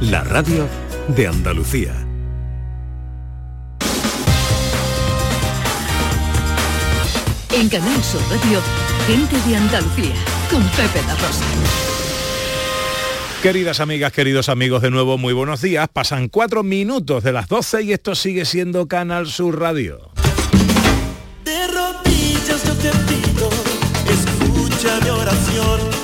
la radio de Andalucía. En Canal Sur Radio, gente de Andalucía, con Pepe La Rosa. Queridas amigas, queridos amigos, de nuevo muy buenos días. Pasan cuatro minutos de las 12 y esto sigue siendo Canal Sur Radio. De rodillas yo te pido, escucha mi oración,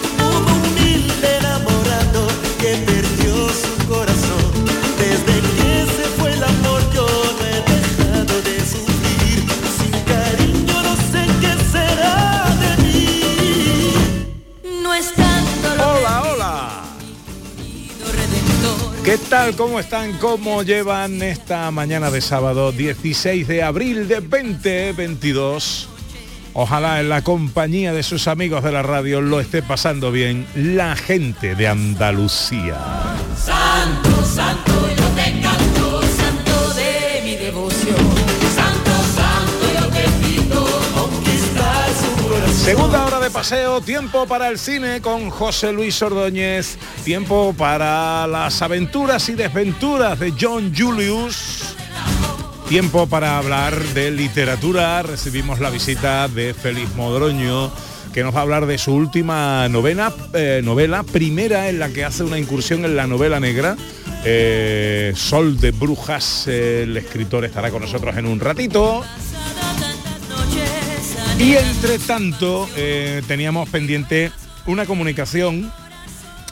¿Qué tal? ¿Cómo están? ¿Cómo llevan esta mañana de sábado 16 de abril de 2022? Ojalá en la compañía de sus amigos de la radio lo esté pasando bien la gente de Andalucía. Segunda hora de paseo, tiempo para el cine con José Luis Ordóñez, tiempo para las aventuras y desventuras de John Julius, tiempo para hablar de literatura, recibimos la visita de Félix Modroño, que nos va a hablar de su última novela, eh, novela primera en la que hace una incursión en la novela negra. Eh, Sol de Brujas, el escritor estará con nosotros en un ratito. Y entre tanto, eh, teníamos pendiente una comunicación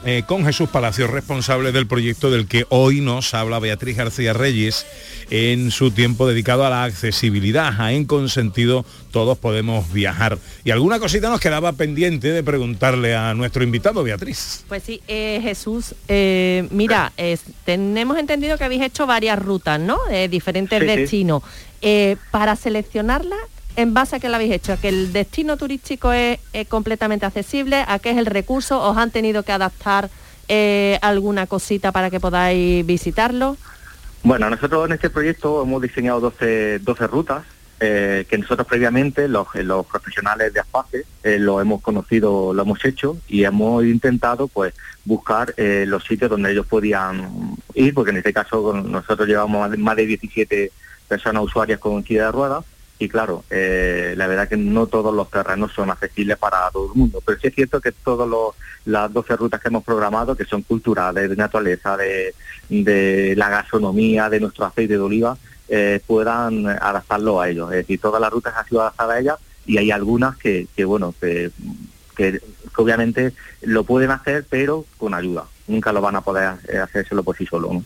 eh, con Jesús Palacios, responsable del proyecto del que hoy nos habla Beatriz García Reyes en su tiempo dedicado a la accesibilidad. A En Consentido todos podemos viajar. Y alguna cosita nos quedaba pendiente de preguntarle a nuestro invitado, Beatriz. Pues sí, eh, Jesús, eh, mira, tenemos entendido que habéis hecho varias rutas, ¿no? Diferentes Sí, destinos. Para seleccionarlas, ¿en base a qué la habéis hecho? ¿A que el destino turístico es, completamente accesible? ¿A qué es el recurso? ¿Os han tenido que adaptar eh, alguna cosita para que podáis visitarlo? Bueno, nosotros en este proyecto hemos diseñado 12, 12 rutas eh, que nosotros previamente, los, eh, los profesionales de ASPACE, eh, lo hemos conocido, lo hemos hecho y hemos intentado pues buscar los sitios donde ellos podían ir, porque en este caso nosotros llevamos más de 17 personas usuarias con silla de ruedas y claro, eh, la verdad que no todos los terrenos son accesibles para todo el mundo, pero sí es cierto que todas las 12 rutas que hemos programado, que son culturales, de naturaleza, de, de la gastronomía, de nuestro aceite de oliva, eh, puedan adaptarlo a ellos. Es decir, todas las rutas han sido adaptadas a ellas y hay algunas que, que bueno, que, que- obviamente lo pueden hacer, pero con ayuda. Nunca lo van a poder eh, hacérselo por sí solo.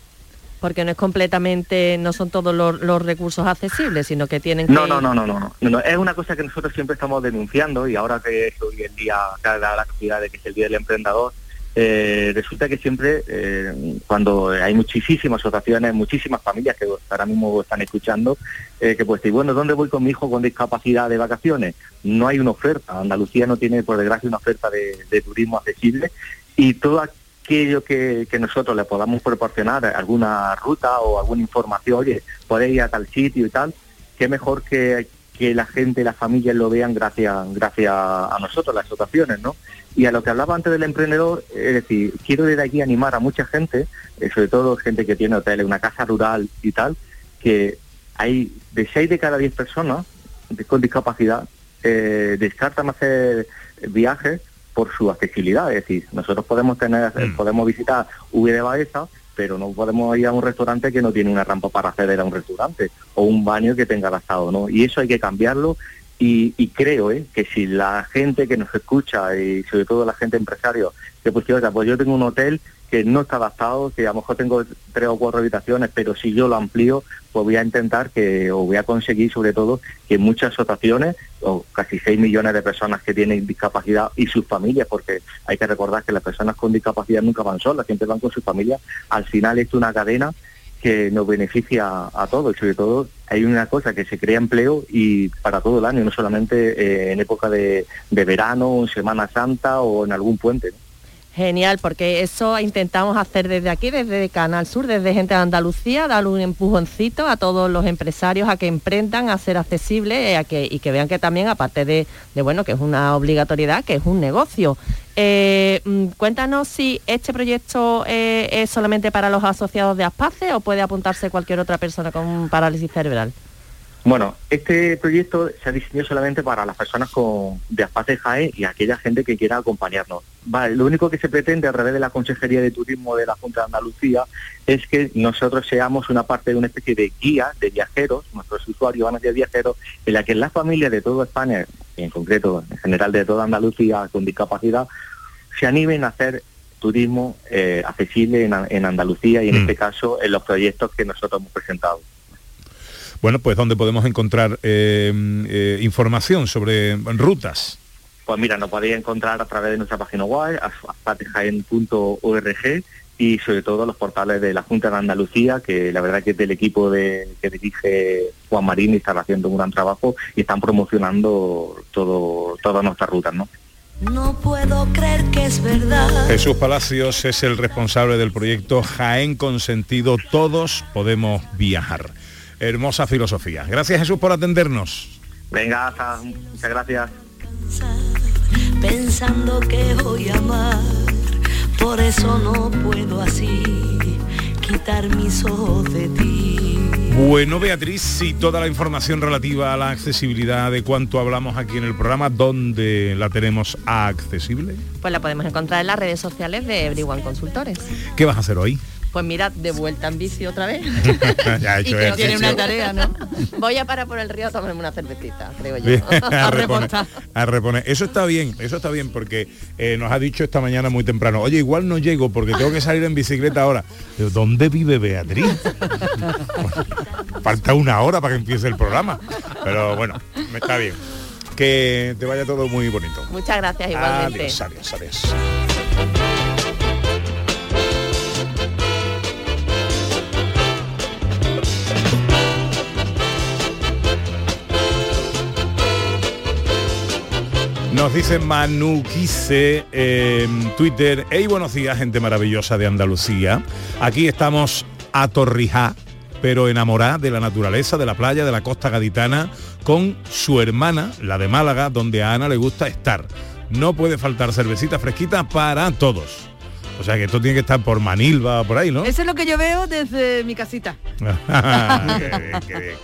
Porque no es completamente, no son todos los, los recursos accesibles, sino que tienen que... No, no, no, no, no, no, no. Es una cosa que nosotros siempre estamos denunciando y ahora que es hoy el día, cada la actividad de que es el Día del Emprendedor, eh, resulta que siempre, eh, cuando hay muchísimas asociaciones, muchísimas familias que ahora mismo están escuchando, eh, que pues decir, bueno, ¿dónde voy con mi hijo con discapacidad de vacaciones? No hay una oferta. Andalucía no tiene, por desgracia, una oferta de, de turismo accesible y todo aquello que, que nosotros le podamos proporcionar, alguna ruta o alguna información, oye, podéis ir a tal sitio y tal, qué mejor que, que la gente, las familias lo vean gracias, gracias a nosotros, las asociaciones, ¿no? Y a lo que hablaba antes del emprendedor, es decir, quiero desde aquí animar a mucha gente, eh, sobre todo gente que tiene hoteles, una casa rural y tal, que hay de 6 de cada 10 personas con discapacidad eh, descartan hacer viajes por su accesibilidad. Es decir, nosotros podemos tener, Mm. podemos visitar V de Baeza, pero no podemos ir a un restaurante que no tiene una rampa para acceder a un restaurante o un baño que tenga adaptado, ¿no? Y eso hay que cambiarlo y, y creo ¿eh? que si la gente que nos escucha y sobre todo la gente empresario que pues, oiga, pues yo tengo un hotel que no está adaptado, que a lo mejor tengo tres o cuatro habitaciones, pero si yo lo amplío, pues voy a intentar que, o voy a conseguir sobre todo que muchas asociaciones, o casi 6 millones de personas que tienen discapacidad y sus familias, porque hay que recordar que las personas con discapacidad nunca van solas, siempre van con sus familias, al final es una cadena que nos beneficia a todos y sobre todo hay una cosa que se crea empleo y para todo el año, no solamente eh, en época de, de verano, en Semana Santa o en algún puente. Genial, porque eso intentamos hacer desde aquí, desde Canal Sur, desde Gente de Andalucía, dar un empujoncito a todos los empresarios a que emprendan, a ser accesibles eh, a y que vean que también, aparte de, de, bueno, que es una obligatoriedad, que es un negocio. Eh, mm, cuéntanos si este proyecto eh, es solamente para los asociados de ASPACE o puede apuntarse cualquier otra persona con parálisis cerebral. Bueno, este proyecto se ha diseñado solamente para las personas con de Aspace JAE y aquella gente que quiera acompañarnos. Vale, lo único que se pretende a través de la Consejería de Turismo de la Junta de Andalucía es que nosotros seamos una parte de una especie de guía de viajeros, nuestros usuarios van a ser viajeros, en la que las familias de toda España, y en concreto en general de toda Andalucía con discapacidad, se animen a hacer turismo eh, accesible en, en Andalucía y en Mm. este caso en los proyectos que nosotros hemos presentado. Bueno, pues ¿dónde podemos encontrar eh, eh, información sobre rutas? Pues mira, nos podéis encontrar a través de nuestra página web, aspatejaen.org y sobre todo los portales de la Junta de Andalucía, que la verdad que es del equipo de, que dirige Juan Marín y están haciendo un gran trabajo y están promocionando todo, todas nuestras rutas, ¿no? No puedo creer que es verdad. Jesús Palacios es el responsable del proyecto Jaén con sentido Todos podemos viajar. Hermosa filosofía. Gracias Jesús por atendernos. Venga, hasta- muchas gracias. Pensando que voy a amar. Por eso no puedo así quitar mis ojos de ti. Bueno, Beatriz, y toda la información relativa a la accesibilidad de cuánto hablamos aquí en el programa, ¿dónde la tenemos accesible? Pues la podemos encontrar en las redes sociales de Everyone Consultores. ¿Qué vas a hacer hoy? Pues mira, de vuelta en bici otra vez. Ya y que no tiene una tarea, ¿no? Voy a parar por el río a tomarme una cervecita, creo yo. A reponer, a reponer. Eso está bien, eso está bien porque eh, nos ha dicho esta mañana muy temprano, oye, igual no llego porque tengo que salir en bicicleta ahora. Digo, ¿Dónde vive Beatriz? Falta una hora para que empiece el programa. Pero bueno, me está bien. Que te vaya todo muy bonito. Muchas gracias igualmente. Adiós, adiós, adiós. Nos dice Manu Quise en Twitter, hey buenos días, gente maravillosa de Andalucía. Aquí estamos a Torrijá, pero enamorada de la naturaleza, de la playa, de la costa gaditana, con su hermana, la de Málaga, donde a Ana le gusta estar. No puede faltar cervecita fresquita para todos. O sea que esto tiene que estar por Manilva, por ahí, ¿no? Eso es lo que yo veo desde mi casita. Qué bien, qué bien.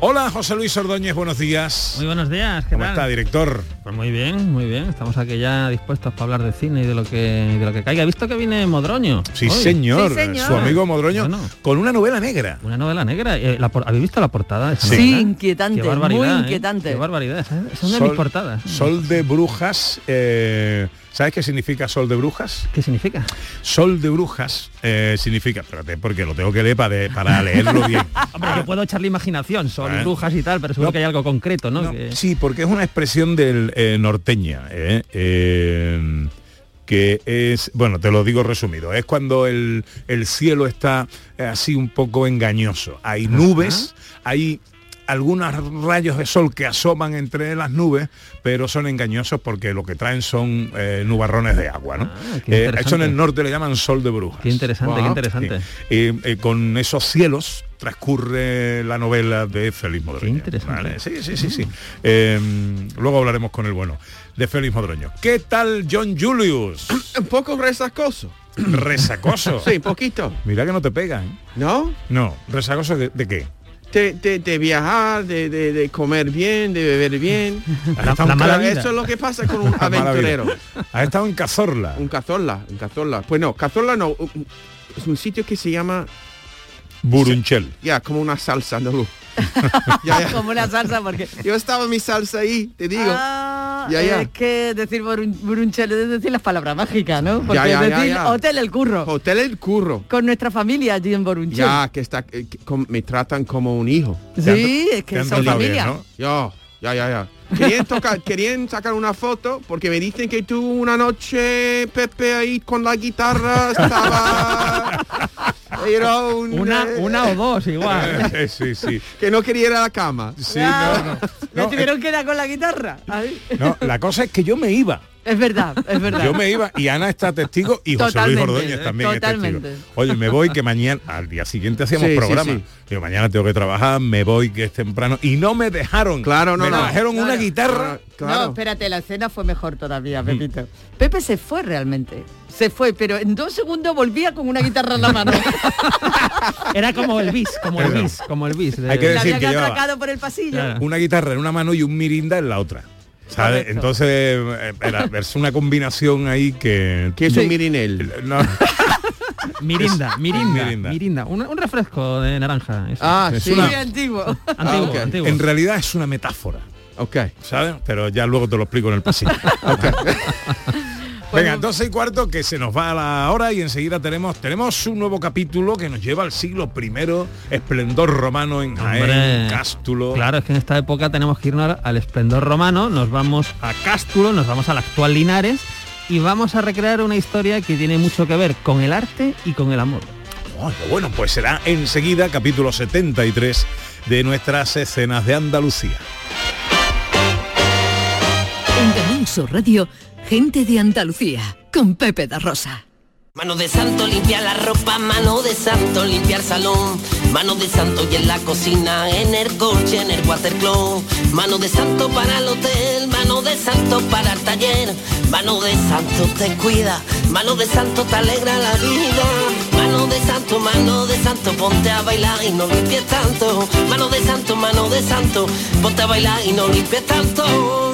Hola, José Luis Ordóñez, buenos días. Muy buenos días, ¿qué ¿Cómo tal? está, director? Pues muy bien, muy bien. Estamos aquí ya dispuestos para hablar de cine y de lo que de lo que caiga. He visto que viene Modroño. Sí, señor, Sí, señor. su amigo Modroño, Bueno. con una novela negra. Una novela negra. Eh, la por- ¿Habéis visto la portada? de esa Sí. Novela? inquietante, Qué barbaridad, muy ¿eh? inquietante. Qué barbaridad. Es una de Sol- mis portadas. Sol de brujas. eh, ¿Sabes qué significa sol de brujas? ¿Qué significa? Sol de brujas eh, significa, espérate, porque lo tengo que leer para, de- para leerlo bien. Hombre, yo puedo echarle imaginación, son Eh. brujas y tal, pero seguro No. que hay algo concreto, ¿no? No, Que- Sí, porque es una expresión del eh, norteña. eh, eh, que es, bueno, te lo digo resumido, es cuando el, el cielo está eh, así un poco engañoso. Hay nubes, hay algunos rayos de sol que asoman entre las nubes, pero son engañosos porque lo que traen son eh, nubarrones de agua, ¿no? Ah, qué Eh, eso en el norte le llaman sol de brujas. Qué interesante, qué Ajá. interesante. Sí. Eh, eh, con esos cielos transcurre la novela de Félix Modroño. Qué interesante. ¿vale? Sí, sí, sí, sí. Eh, luego hablaremos con el bueno de Félix Modroño. ¿Qué tal John Julius? Un poco resacoso. Resacoso. Sí, poquito. Mira que no te pegan. ¿No? No, resacoso de, de qué? De, de- de viajar, de, de- de comer bien, de beber bien. La en mala Ca- vida. Eso es lo que pasa con un aventurero. Has estado en Cazorla. Un cazorla, un cazorla. Pues no, cazorla no. Es un sitio que se llama, Burunchel. ya, como una salsa andaluz. ya, ya. Como una salsa porque... Yo estaba mi salsa ahí, te digo. Ah, Ya, ya. Es que decir burunchel es decir las palabras mágicas, ¿no? Porque Ya, es decir hotel el curro. Hotel El Curro. Con nuestra familia allí en Borunchel. Ya, que está, eh, que com- me tratan como un hijo. Sí, es que son bien, familia. ¿no? Yo, ya, ya, ya. Querían, tocar, querían sacar una foto porque me dicen que tú una noche, Pepe, ahí con la guitarra estaba... Era un, Una, eh, una o dos igual. Eh, sí, sí. Que no quería ir a la cama. Sí, no, no. ¿Me No, tuvieron que dar con la guitarra? Ahí. No, la cosa es que yo me iba. Es verdad, es verdad. Yo me iba y Ana está testigo y José Totalmente, Luis Ordóñez también totalmente. es testigo. Oye, me voy que mañana, al día siguiente hacíamos Sí, programa. sí. Digo, mañana tengo que trabajar, me voy que es temprano. Y no me dejaron. Claro, no, me no. trajeron una guitarra. Claro. No, espérate, la escena fue mejor todavía, Pepito. Pepe se fue realmente. Se fue, pero en dos segundos volvía con una guitarra en la mano. Era como el bis, como el bis, como el bis. de- Hay que La decir que atracado por el pasillo. Claro. una guitarra en una mano y un mirinda en la otra. ¿Sabes? Entonces, eh, era, es una combinación ahí que... Que es un mirinel. No, Mirinda, mirinda, Mirinda. mirinda. Un, un refresco de naranja. eso. Ah, Es sí. una- antiguo. antiguo, ah, ok. antiguo. en realidad es una metáfora. Ok. ¿Sabes? Pero ya luego te lo explico en el pasillo. Venga, 12 y cuarto que se nos va a la hora y enseguida tenemos tenemos un nuevo capítulo que nos lleva al siglo primero, esplendor romano en Jaén, Hombre, Cástulo. Claro, es que en esta época tenemos que irnos al esplendor romano, nos vamos a Cástulo, nos vamos al actual Linares y vamos a recrear una historia que tiene mucho que ver con el arte y con el amor. Oh, bueno, pues será enseguida capítulo 73 de nuestras escenas de Andalucía. En Canal Sur Radio, gente de Andalucía, con Pepe da Rosa. Mano de santo limpia la ropa, mano de santo limpiar salón, mano de santo y en la cocina, en el coche, en el watercloak, mano de santo para el hotel, mano de santo para el taller, mano de santo te cuida, mano de santo te alegra la vida, mano de santo, mano de santo, ponte a bailar y no limpies tanto, mano de santo, mano de santo, ponte a bailar y no limpies tanto.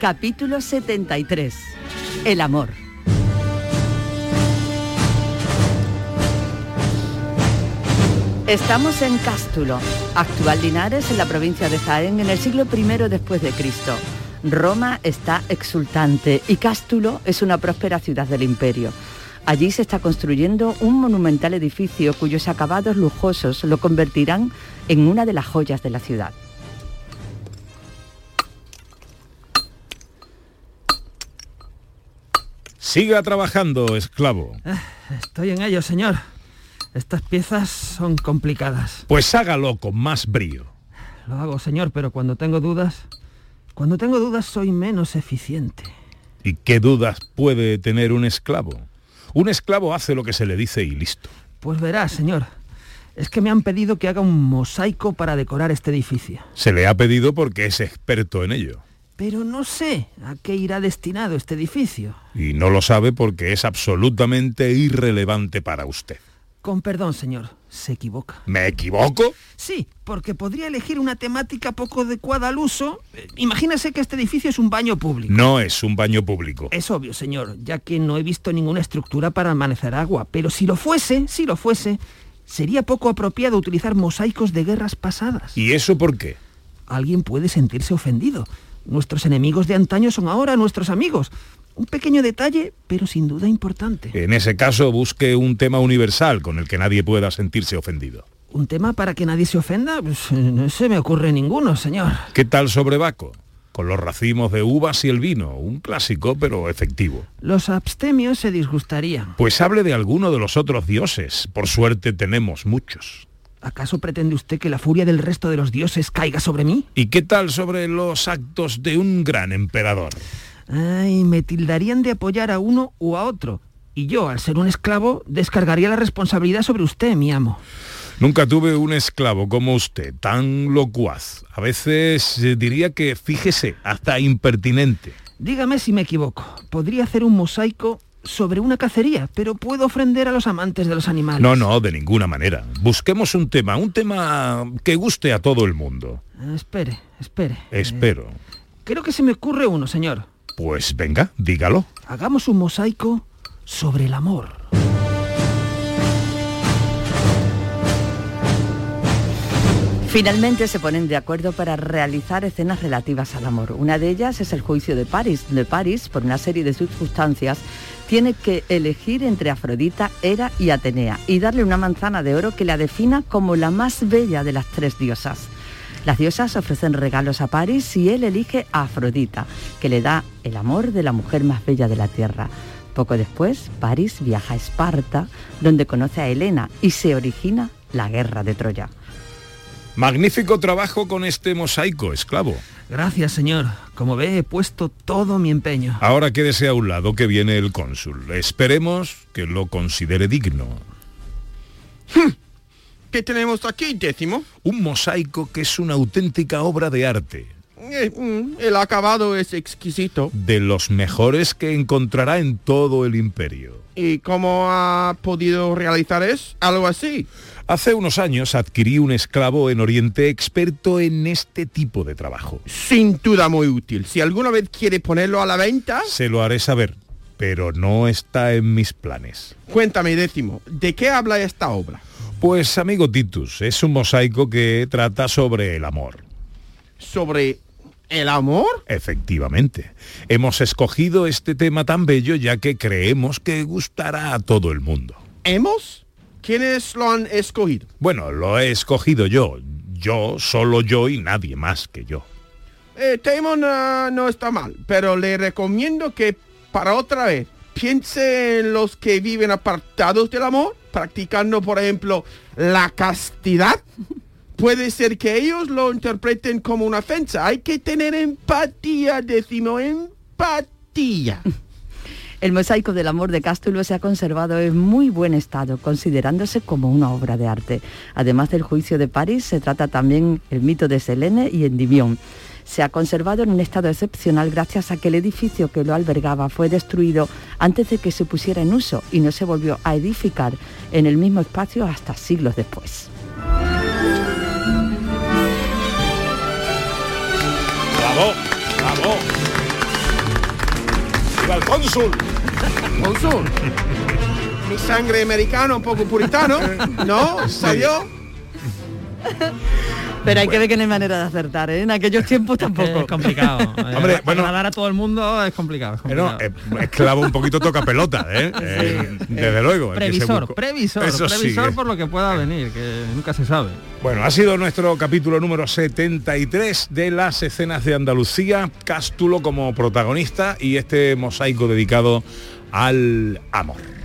capítulo 73. El amor. Estamos en Cástulo, actual Linares en la provincia de Jaén en el siglo I después de Cristo. Roma está exultante y Cástulo es una próspera ciudad del imperio. Allí se está construyendo un monumental edificio cuyos acabados lujosos lo convertirán en una de las joyas de la ciudad. Siga trabajando, esclavo. Estoy en ello, señor. Estas piezas son complicadas. Pues hágalo con más brío. Lo hago, señor, pero cuando tengo dudas, cuando tengo dudas soy menos eficiente. ¿Y qué dudas puede tener un esclavo? Un esclavo hace lo que se le dice y listo. Pues verá, señor. Es que me han pedido que haga un mosaico para decorar este edificio. Se le ha pedido porque es experto en ello. Pero no sé a qué irá destinado este edificio. Y no lo sabe porque es absolutamente irrelevante para usted. Con perdón, señor, se equivoca. ¿Me equivoco? Sí, porque podría elegir una temática poco adecuada al uso. Eh, Imagínese que este edificio es un baño público. No es un baño público. Es obvio, señor, ya que no he visto ninguna estructura para amanecer agua. Pero si lo fuese, si lo fuese, sería poco apropiado utilizar mosaicos de guerras pasadas. ¿Y eso por qué? Alguien puede sentirse ofendido. Nuestros enemigos de antaño son ahora nuestros amigos. Un pequeño detalle, pero sin duda importante. En ese caso, busque un tema universal con el que nadie pueda sentirse ofendido. ¿Un tema para que nadie se ofenda? Pues, eh, no se me ocurre ninguno, señor. ¿Qué tal sobre Baco? Con los racimos de uvas y el vino, un clásico pero efectivo. Los abstemios se disgustarían. Pues hable de alguno de los otros dioses. Por suerte tenemos muchos. ¿Acaso pretende usted que la furia del resto de los dioses caiga sobre mí? ¿Y qué tal sobre los actos de un gran emperador? Ay, me tildarían de apoyar a uno u a otro. Y yo, al ser un esclavo, descargaría la responsabilidad sobre usted, mi amo. Nunca tuve un esclavo como usted, tan locuaz. A veces eh, diría que, fíjese, hasta impertinente. Dígame si me equivoco. Podría hacer un mosaico sobre una cacería, pero puedo ofender a los amantes de los animales. No, no, de ninguna manera. Busquemos un tema, un tema que guste a todo el mundo. Eh, espere, espere. Espero. Eh, creo que se me ocurre uno, señor. Pues venga, dígalo. Hagamos un mosaico sobre el amor. Finalmente se ponen de acuerdo para realizar escenas relativas al amor. Una de ellas es el juicio de París. De París, por una serie de circunstancias, tiene que elegir entre Afrodita, Hera y Atenea y darle una manzana de oro que la defina como la más bella de las tres diosas. Las diosas ofrecen regalos a París y él elige a Afrodita, que le da el amor de la mujer más bella de la tierra. Poco después, París viaja a Esparta, donde conoce a Helena y se origina la guerra de Troya. Magnífico trabajo con este mosaico, esclavo. Gracias, señor. Como ve, he puesto todo mi empeño. Ahora quédese a un lado que viene el cónsul. Esperemos que lo considere digno. ¿Qué tenemos aquí, décimo? Un mosaico que es una auténtica obra de arte. Eh, mm, el acabado es exquisito. De los mejores que encontrará en todo el imperio. ¿Y cómo ha podido realizar eso? Algo así. Hace unos años adquirí un esclavo en Oriente experto en este tipo de trabajo. Sin duda muy útil. Si alguna vez quiere ponerlo a la venta... Se lo haré saber, pero no está en mis planes. Cuéntame, décimo, ¿de qué habla esta obra? Pues amigo Titus, es un mosaico que trata sobre el amor. ¿Sobre el amor? Efectivamente. Hemos escogido este tema tan bello ya que creemos que gustará a todo el mundo. ¿Hemos? ¿Quiénes lo han escogido? Bueno, lo he escogido yo. Yo, solo yo y nadie más que yo. Eh, Damon ah, no está mal, pero le recomiendo que para otra vez piense en los que viven apartados del amor, practicando, por ejemplo, la castidad. Puede ser que ellos lo interpreten como una ofensa. Hay que tener empatía, décimo, empatía. El mosaico del amor de Cástulo se ha conservado en muy buen estado, considerándose como una obra de arte. Además del juicio de París, se trata también el mito de Selene y Endymión. Se ha conservado en un estado excepcional gracias a que el edificio que lo albergaba fue destruido antes de que se pusiera en uso y no se volvió a edificar en el mismo espacio hasta siglos después. ¡Bravo! ¡Bravo! ¡Viva el cónsul! Cónsul. Mi sangre americana un poco puritano, ¿no? ¿Salió? Pero hay que ver que no hay manera de acertar, ¿eh? En aquellos tiempos tampoco. Es complicado. Hombre, bueno, Para dar a todo el mundo es complicado. es complicado. eh, esclavo un poquito toca pelota, ¿eh? Eh, desde luego. previsor, previsor, Eso previsor eh. por lo que pueda venir, que nunca se sabe. Bueno, ha sido nuestro capítulo número 73 de las escenas de Andalucía, Cástulo como protagonista y este mosaico dedicado al amor.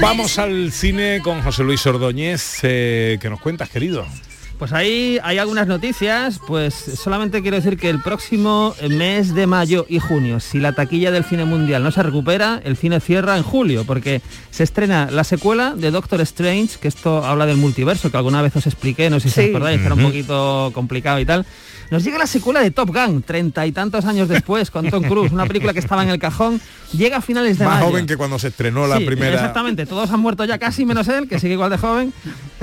Vamos al cine con José Luis Ordóñez. Eh, ¿Qué nos cuentas, querido? Pues ahí hay algunas noticias, pues solamente quiero decir que el próximo mes de mayo y junio, si la taquilla del cine mundial no se recupera, el cine cierra en julio, porque se estrena la secuela de Doctor Strange, que esto habla del multiverso, que alguna vez os expliqué, no sé si Sí. os acordáis, que era un poquito complicado y tal. Nos llega la secuela de Top Gun, treinta y tantos años después, con Tom Cruise, una película que estaba en el cajón, llega a finales de Más mayo. joven que cuando se estrenó la Sí, primera. Exactamente, todos han muerto ya casi, menos él, que sigue igual de joven.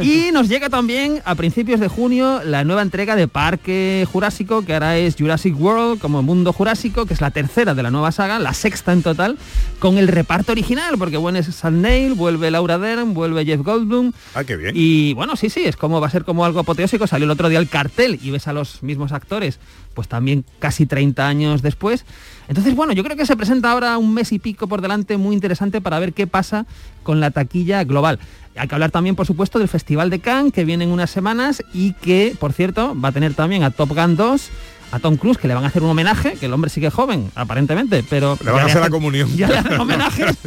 Y nos llega también a principios de junio la nueva entrega de Parque Jurásico, que ahora es Jurassic World, como Mundo Jurásico, que es la tercera de la nueva saga, la sexta en total, con el reparto original, porque bueno, es Sam Neill, vuelve Laura Dern, vuelve Jeff Goldblum. Ah, qué bien. Y bueno, sí, sí, es como va a ser como algo apoteósico. Salió el otro día el cartel y ves a los mismos actores, pues también casi 30 años después. Entonces, bueno, yo creo que se presenta ahora un mes y pico por delante muy interesante para ver qué pasa con la taquilla global. Hay que hablar también, por supuesto, del Festival de Cannes, que viene en unas semanas y que, por cierto, va a tener también a Top Gun 2, a Tom Cruise, que le van a hacer un homenaje, que el hombre sigue joven, aparentemente, pero... Le van a hacer la comunión. Ya le hacen homenajes,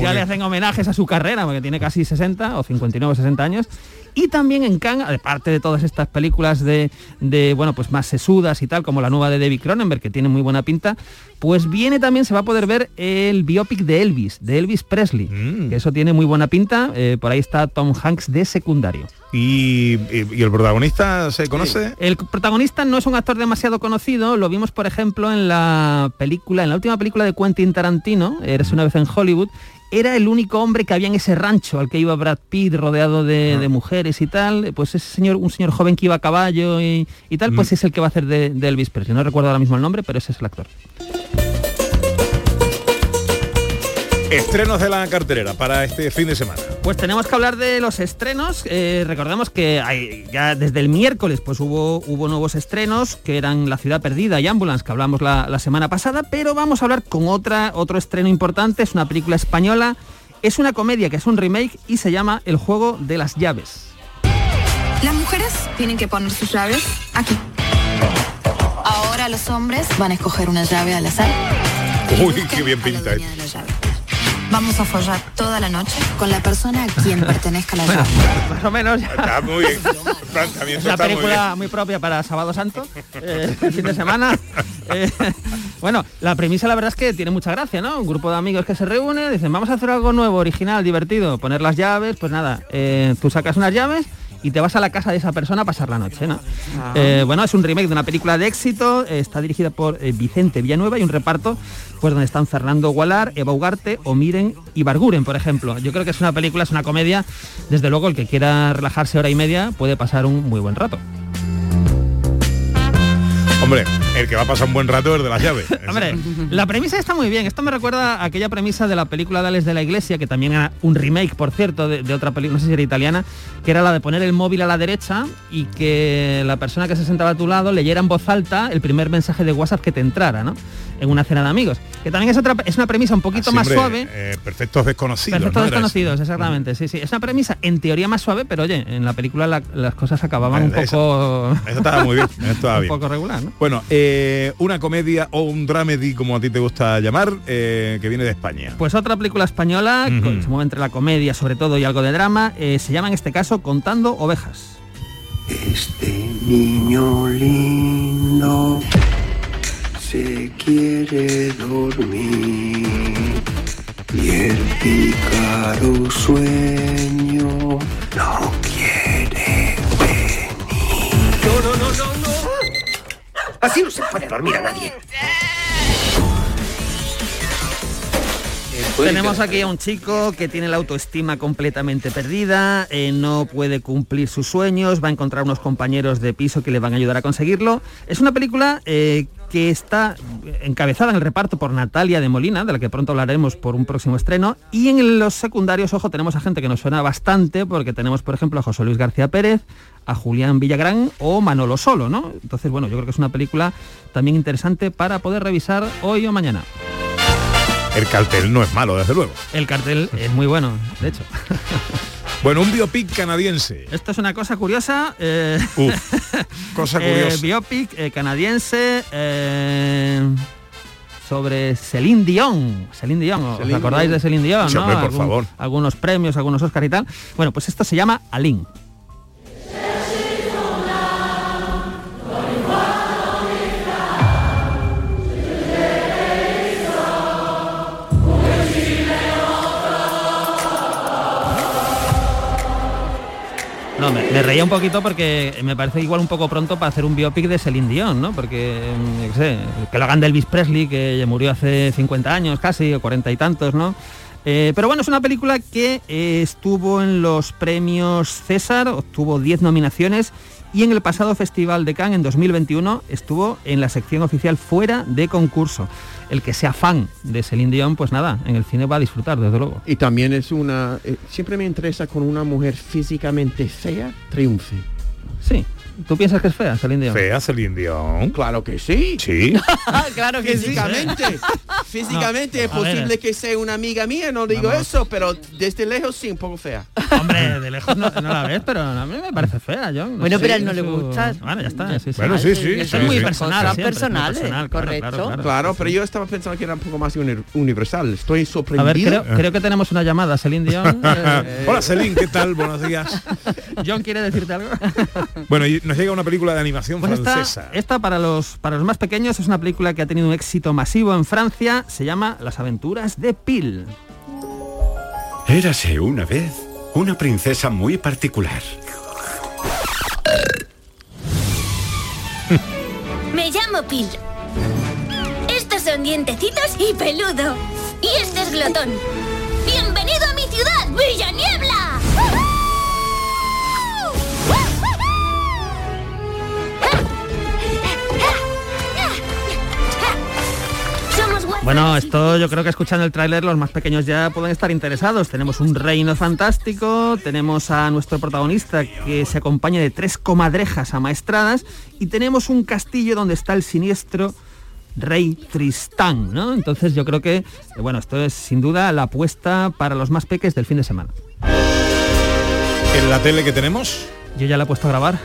ya le hacen homenajes a su carrera, porque tiene casi 60 o 59 o 60 años. Y también en Cannes, aparte de todas estas películas de, de, bueno, pues más sesudas y tal, como la nueva de David Cronenberg, que tiene muy buena pinta, pues viene también, se va a poder ver el biopic de Elvis, de Elvis Presley, Mm. que eso tiene muy buena pinta. eh, por ahí está Tom Hanks de secundario. ¿Y, y- y el protagonista se conoce? El protagonista no es un actor demasiado conocido, lo vimos por ejemplo en la película, en la última película de Quentin Tarantino, Eres una vez en Hollywood, era el único hombre que había en ese rancho al que iba Brad Pitt rodeado de, de mujeres y tal, pues ese señor, un señor joven que iba a caballo y, y tal, pues Mm. es el que va a hacer de, de Elvis Presley. No recuerdo ahora mismo el nombre, pero ese es el actor. Estrenos de la cartelera para este fin de semana. Pues tenemos que hablar de los estrenos. Eh, recordemos que hay- ya desde el miércoles pues hubo, hubo nuevos estrenos que eran La ciudad perdida y Ambulance, que hablamos la, la semana pasada, pero vamos a hablar con otra, otro estreno importante. Es una película española, es una comedia que es un remake y se llama El juego de las llaves. Las mujeres tienen que poner sus llaves aquí. Ahora los hombres van a escoger una llave al azar. Uy, qué bien pinta. Vamos a follar toda la noche con la persona a quien pertenezca la llave. Más o menos ya. Está muy bien. Es una muy película bien. muy, propia para Sábado Santo, eh, fin de semana. Eh, bueno, la premisa la verdad es que tiene mucha gracia, ¿no? Un grupo de amigos que se reúne, dicen, vamos a hacer algo nuevo, original, divertido, poner las llaves, pues nada, eh, tú sacas unas llaves y te vas a la casa de esa persona a pasar la noche, ¿no? Eh, bueno, es un remake de una película de éxito, está dirigida por eh, Vicente Villanueva y un reparto pues donde están Fernando Gualar, Eva Ugarte, Omiren y Barguren, por ejemplo. Yo creo que es una película, es una comedia, desde luego el que quiera relajarse hora y media puede pasar un muy buen rato. Hombre, el que va a pasar un buen rato es de las llaves. Hombre, la premisa está muy bien. Esto me recuerda a aquella premisa de la película Dales de la Iglesia, que también era un remake, por cierto, de, de otra película, no sé si era italiana, que era la de poner el móvil a la derecha y que la persona que se sentaba a tu lado leyera en voz alta el primer mensaje de WhatsApp que te entrara, ¿no? En una cena de amigos. Que también es otra, es una premisa un poquito más Siempre, suave. eh, perfectos desconocidos. Perfectos desconocidos, exactamente, sí, sí. Es una premisa en teoría más suave, pero oye, en la película la- las cosas acababan un poco... Eso estaba muy bien. Estaba un bien. poco regular, ¿no? Bueno, eh, una comedia o un dramedy, como a ti te gusta llamar, eh, que viene de España. Pues otra película española, se mueve entre la comedia sobre todo y algo de drama, eh, se llama en este caso Contando Ovejas. Este niño lindo se quiere dormir y el pícaro sueño no quiere No, no, no, no, no. Así no se puede dormir a nadie. Tenemos aquí a un chico que tiene la autoestima completamente perdida, eh, no puede cumplir sus sueños, va a encontrar unos compañeros de piso que le van a ayudar a conseguirlo. Es una película eh, que está encabezada en el reparto por Natalia de Molina, de la que pronto hablaremos por un próximo estreno, y en los secundarios, ojo, tenemos a gente que nos suena bastante, porque tenemos, por ejemplo, a José Luis García Pérez, a Julián Villagrán o Manolo Solo, ¿no? Entonces, bueno, yo creo que es una película también interesante para poder revisar hoy o mañana. El cartel no es malo, desde luego. El cartel es muy bueno, de hecho. Bueno, un biopic canadiense. Esto es una cosa curiosa. eh, Uf, cosa eh, curiosa. biopic eh, canadiense eh, sobre Celine Dion. Celine Dion, ¿os Celine acordáis Dion. de Celine Dion? Sí, no? hombre, por Algún- favor. Algunos premios, algunos Oscar y tal. Bueno, pues esto se llama Aline. No, me, reía un poquito porque me parece igual un poco pronto para hacer un biopic de Celine Dion, ¿no? Porque, mm, que lo hagan de Elvis Presley, que murió hace 50 años casi, o 40 y tantos, ¿no? Eh, pero bueno, es una película que eh, estuvo en los premios César, obtuvo 10 nominaciones y en el pasado Festival de Cannes en 2021 estuvo en la sección oficial fuera de concurso. El que sea fan de Celine Dion, pues nada, en el cine va a disfrutar, desde luego. Y también es una... eh, siempre me interesa con una mujer físicamente fea, triunfe. Sí. ¿Tú piensas que es fea, Celine Dion? Fea, Celine Dion. Claro que sí. Sí. claro que sí. Físicamente, físicamente es a ver. posible que sea una amiga mía, no digo Vamos. eso, pero desde lejos sí, un poco fea. Hombre, de lejos no, no la ves, pero a mí me parece fea, John. Bueno, sé, pero a él no le su- gusta. Bueno, ya está. Sí, sí. Bueno, sí, sí, Esto sí, es muy sí. personal. Personales, personal, claro, correcto. claro, claro. Claro, pero yo estaba pensando que era un poco más uni- universal. Estoy A sorprendido. ver, creo, creo que tenemos una llamada, Celine Dion. Eh, Hola Celine, ¿qué tal? Buenos días. John quiere decirte algo. Bueno, y nos llega una película de animación Pues esta, francesa. esta para los para los más pequeños es una película que ha tenido un éxito masivo en Francia. Se llama Las aventuras de Pil. Érase una vez una princesa muy particular. Me llamo Pil. Estos son dientecitos y peludo. Y este es glotón. ¡Bienvenido a mi ciudad, Villa Bueno, esto yo creo que escuchando el tráiler los más pequeños ya pueden estar interesados. Tenemos un reino fantástico, tenemos a nuestro protagonista que se acompaña de tres comadrejas amaestradas y tenemos un castillo donde está el siniestro rey Tristán, ¿no? Entonces yo creo que, eh, bueno, esto es sin duda la apuesta para los más peques del fin de semana. En la tele que tenemos, Yo ya la he puesto a grabar.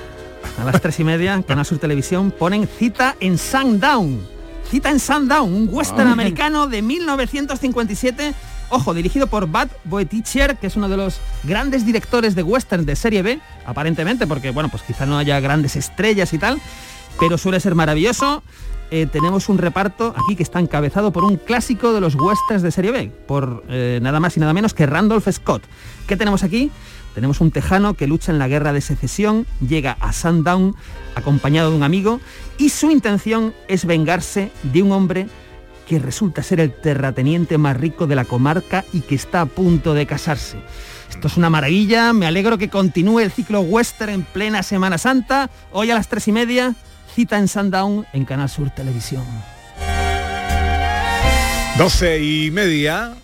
A las tres y media, Canal Sur Televisión, ponen Cita en Sundown. Cita en Sundown, un western Ah. americano de 1957. Ojo, dirigido por Bud Boetticher, que es uno de los grandes directores de western de serie B, aparentemente, porque bueno, pues quizá no haya grandes estrellas y tal, pero suele ser maravilloso. Eh, tenemos un reparto aquí que está encabezado por un clásico de los westerns de serie B, por eh, nada más y nada menos que Randolph Scott. ¿Qué tenemos aquí? Tenemos un tejano que lucha en la guerra de secesión, llega a Sundown acompañado de un amigo y su intención es vengarse de un hombre que resulta ser el terrateniente más rico de la comarca y que está a punto de casarse. Esto es una maravilla, me alegro que continúe el ciclo western en plena Semana Santa. Hoy a las tres y media, cita en Sundown en Canal Sur Televisión. 12 y media.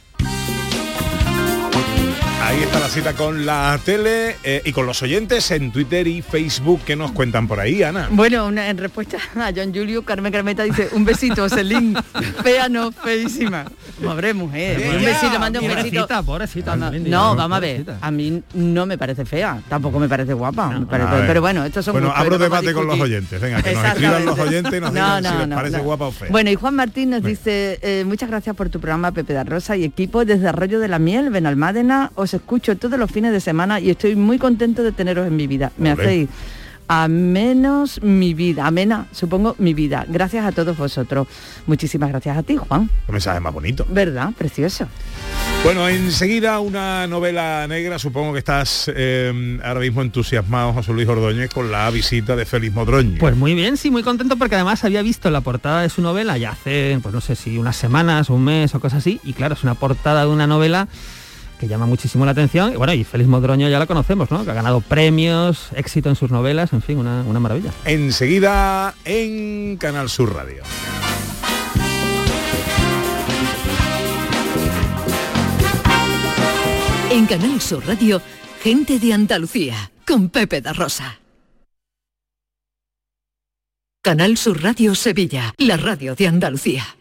Ahí está la cita con la tele eh, y con los oyentes en Twitter y Facebook que nos cuentan por ahí, Ana. Bueno, una- en respuesta a John Julio, Carmen Carmeta dice, un besito, Celine, fea no, feísima. Pobre mujer, un besito, manda un besito. Pobrecita, pobrecita. No, vamos a ver, pobrecita. a mí no me parece fea, tampoco me parece guapa, me parece- pero bueno, estos son Bueno, abro debate con los oyentes. Venga, que nos escriban los oyentes y nos No, digan no, si les parece no. guapa o fea. Bueno, y Juan Martín nos dice, eh, muchas gracias por tu programa, Pepe da Rosa y equipo desde Arroyo de la Miel, Benalmádena. Os escucho todos los fines de semana y estoy muy contento de teneros en mi vida. Me hacéis a menos mi vida, amena, supongo, mi vida. Gracias a todos vosotros. Muchísimas gracias a ti, Juan. Qué mensaje más bonito. ¿Verdad? Precioso. Bueno, enseguida una novela negra. Supongo que estás eh, ahora mismo entusiasmado, José Luis Ordóñez, con la visita de Félix Modroño. Pues muy bien, sí, muy contento porque además había visto la portada de su novela ya hace, pues no sé si unas semanas, un mes o cosas así, y claro, es una portada de una novela que llama muchísimo la atención. Y bueno, y Félix Modroño ya la conocemos, ¿no? Que ha ganado premios, éxito en sus novelas, en fin, una, una maravilla. Enseguida en Canal Sur Radio. En Canal Sur Radio, gente de Andalucía, con Pepe da Rosa. Canal Sur Radio Sevilla, la radio de Andalucía.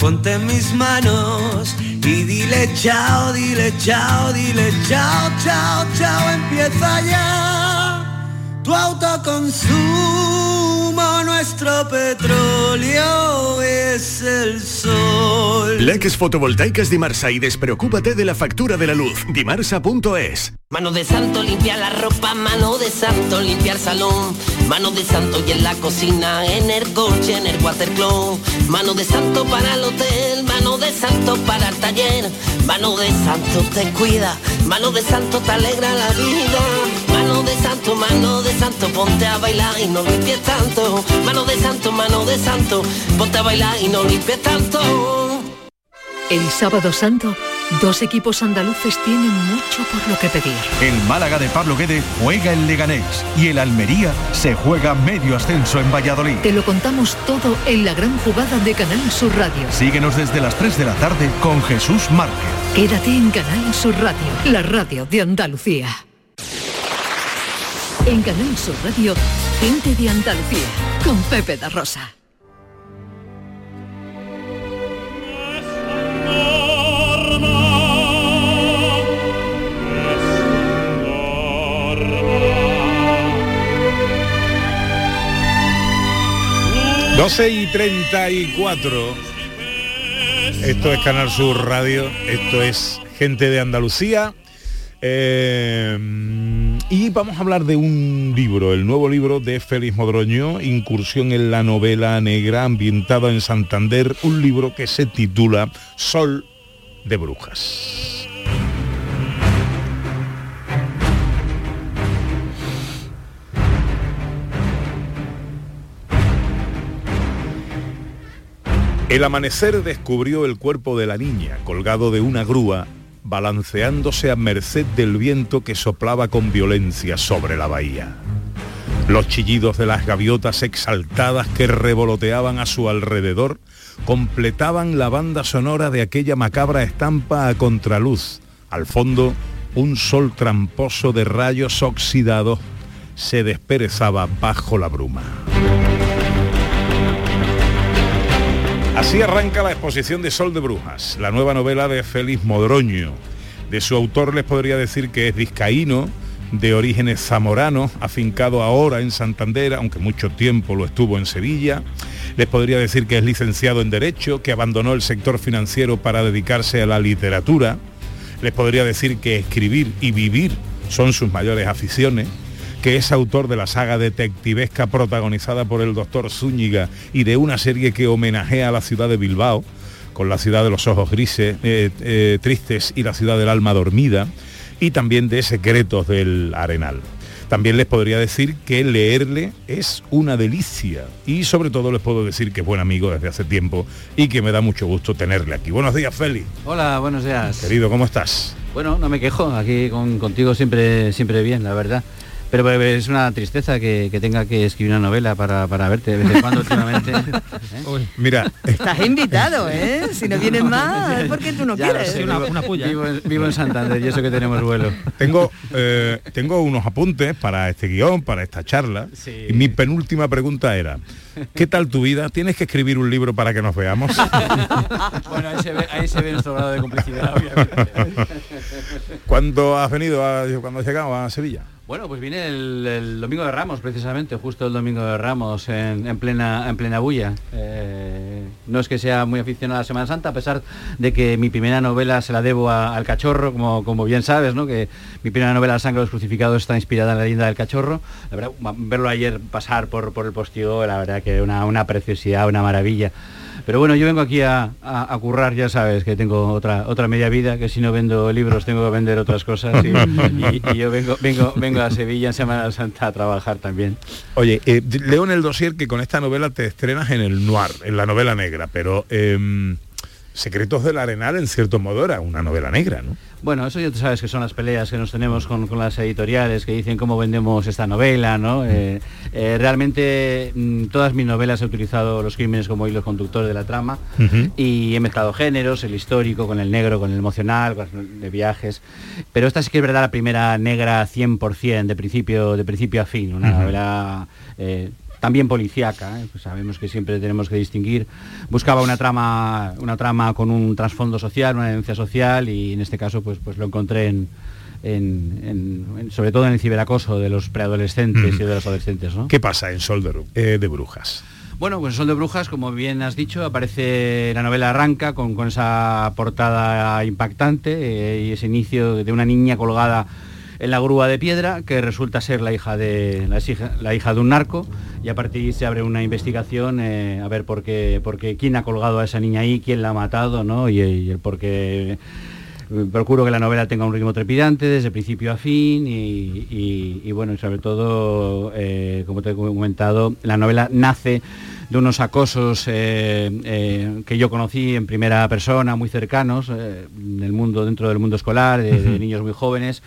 ponte en mis manos y dile chao, dile chao, dile chao, chao, chao, empieza ya. Tu autoconsumo, nuestro petróleo es el sol. Leques fotovoltaicas Dimarsa y despreocúpate de la factura de la luz. Dimarsa.es. Mano de santo limpia la ropa, mano de santo limpiar salón, mano de santo y en la cocina, en el coche, en el watercloak, mano de santo para el hotel, mano de santo para el taller, mano de santo te cuida, mano de santo te alegra la vida, mano de santo, mano de santo, ponte a bailar y no limpies tanto, mano de santo, mano de santo, ponte a bailar y no limpies tanto. El sábado santo, dos equipos andaluces tienen mucho por lo que pedir. El Málaga de Pablo Guede juega el Leganés y el Almería se juega medio ascenso en Valladolid. Te lo contamos todo en la gran jugada de Canal Sur Radio. Síguenos desde las 3 de la tarde con Jesús Márquez. Quédate en Canal Sur Radio, la radio de Andalucía. En Canal Sur Radio, gente de Andalucía, con Pepe da Rosa. 12 y 34. Esto es Canal Sur Radio, esto es Gente de Andalucía. Eh, y vamos a hablar de un libro, el nuevo libro de Félix Modroño, Incursión en la novela negra ambientada en Santander, un libro que se titula Sol de Brujas. El amanecer descubrió el cuerpo de la niña colgado de una grúa, balanceándose a merced del viento que soplaba con violencia sobre la bahía. Los chillidos de las gaviotas exaltadas que revoloteaban a su alrededor completaban la banda sonora de aquella macabra estampa a contraluz. Al fondo, un sol tramposo de rayos oxidados se desperezaba bajo la bruma. Así arranca la exposición de Sol de Brujas, la nueva novela de Félix Modroño. De su autor les podría decir que es vizcaíno, de orígenes zamoranos, afincado ahora en Santander, aunque mucho tiempo lo estuvo en Sevilla. Les podría decir que es licenciado en Derecho, que abandonó el sector financiero para dedicarse a la literatura. Les podría decir que escribir y vivir son sus mayores aficiones que es autor de la saga detectivesca protagonizada por el doctor Zúñiga y de una serie que homenajea a la ciudad de Bilbao, con la ciudad de los ojos grises, eh, eh, tristes y la ciudad del alma dormida, y también de Secretos del Arenal. También les podría decir que leerle es una delicia y sobre todo les puedo decir que es buen amigo desde hace tiempo y que me da mucho gusto tenerle aquí. Buenos días, Félix. Hola, buenos días. Querido, ¿cómo estás? Bueno, no me quejo, aquí con, contigo siempre, siempre bien, la verdad. Pero eh, es una tristeza que, que tenga que escribir una novela para, para verte de vez en cuando últimamente. ¿eh? Mira, Estás invitado, ¿eh? Si no vienes más, es porque tú no Ya quieres. sé, vivo, vivo en, vivo en Santander y eso que tenemos vuelo. Tengo, eh, tengo unos apuntes para este guion, para esta charla. Y mi penúltima pregunta era, ¿qué tal tu vida? ¿Tienes que escribir un libro para que nos veamos? bueno, ahí se, ve, ahí se ve nuestro grado de complicidad, obviamente. ¿Cuándo has venido, a, cuando has llegado a Sevilla? Bueno, pues vine el, el domingo de Ramos, precisamente, justo el domingo de Ramos, en, en plena en plena bulla. Eh, no es que sea muy aficionado a la Semana Santa, a pesar de que mi primera novela se la debo al cachorro, como, como bien sabes, ¿no? Que mi primera novela, La sangre de los crucificados, está inspirada en la leyenda del cachorro. La verdad, verlo ayer pasar por, por el postigo, la verdad que una, una preciosidad, una maravilla. Pero bueno, yo vengo aquí a, a- currar, ya sabes que tengo otra otra media vida, que si no vendo libros tengo que vender otras cosas. Y yo vengo, vengo, vengo a Sevilla en Semana Santa a trabajar también. Oye, eh, leo en el dossier que con esta novela te estrenas en el noir, en la novela negra, pero em, Secretos del Arenal en cierto modo era una novela negra, ¿no? Bueno, eso ya tú sabes que son las peleas que nos tenemos con, con las editoriales que dicen cómo vendemos esta novela, ¿no? Eh, eh, realmente mm, todas mis novelas he utilizado los crímenes como hilo conductor de la trama y he mezclado géneros, el histórico con el negro, con el emocional, con el de viajes. Pero esta sí que es verdad la primera negra 100%, de principio, de principio a fin, una novela... eh, también policíaca, ¿eh? Pues sabemos que siempre tenemos que distinguir. Buscaba una trama, una trama con un trasfondo social, una denuncia social y en este caso pues, pues lo encontré en, en- en- en- sobre todo en el ciberacoso de los preadolescentes Mm. y de los adolescentes. ¿no? ¿Qué pasa en Sol de, eh, de Brujas? Bueno, pues Sol de Brujas, como bien has dicho, aparece la novela arranca con, con esa portada impactante eh, y ese inicio de una niña colgada en la grúa de piedra que resulta ser la hija de la hija, la hija de un narco y a partir de ahí se abre una investigación eh, a ver por qué, por qué quién ha colgado a esa niña ahí, quién la ha matado, ¿no? Y, y el por qué eh, procuro que la novela tenga un ritmo trepidante desde principio a fin y, y- y, bueno, y sobre todo, eh, como te he comentado, la novela nace de unos acosos eh, eh, que yo conocí en primera persona, muy cercanos, en el mundo, dentro del mundo escolar, de, niños muy jóvenes.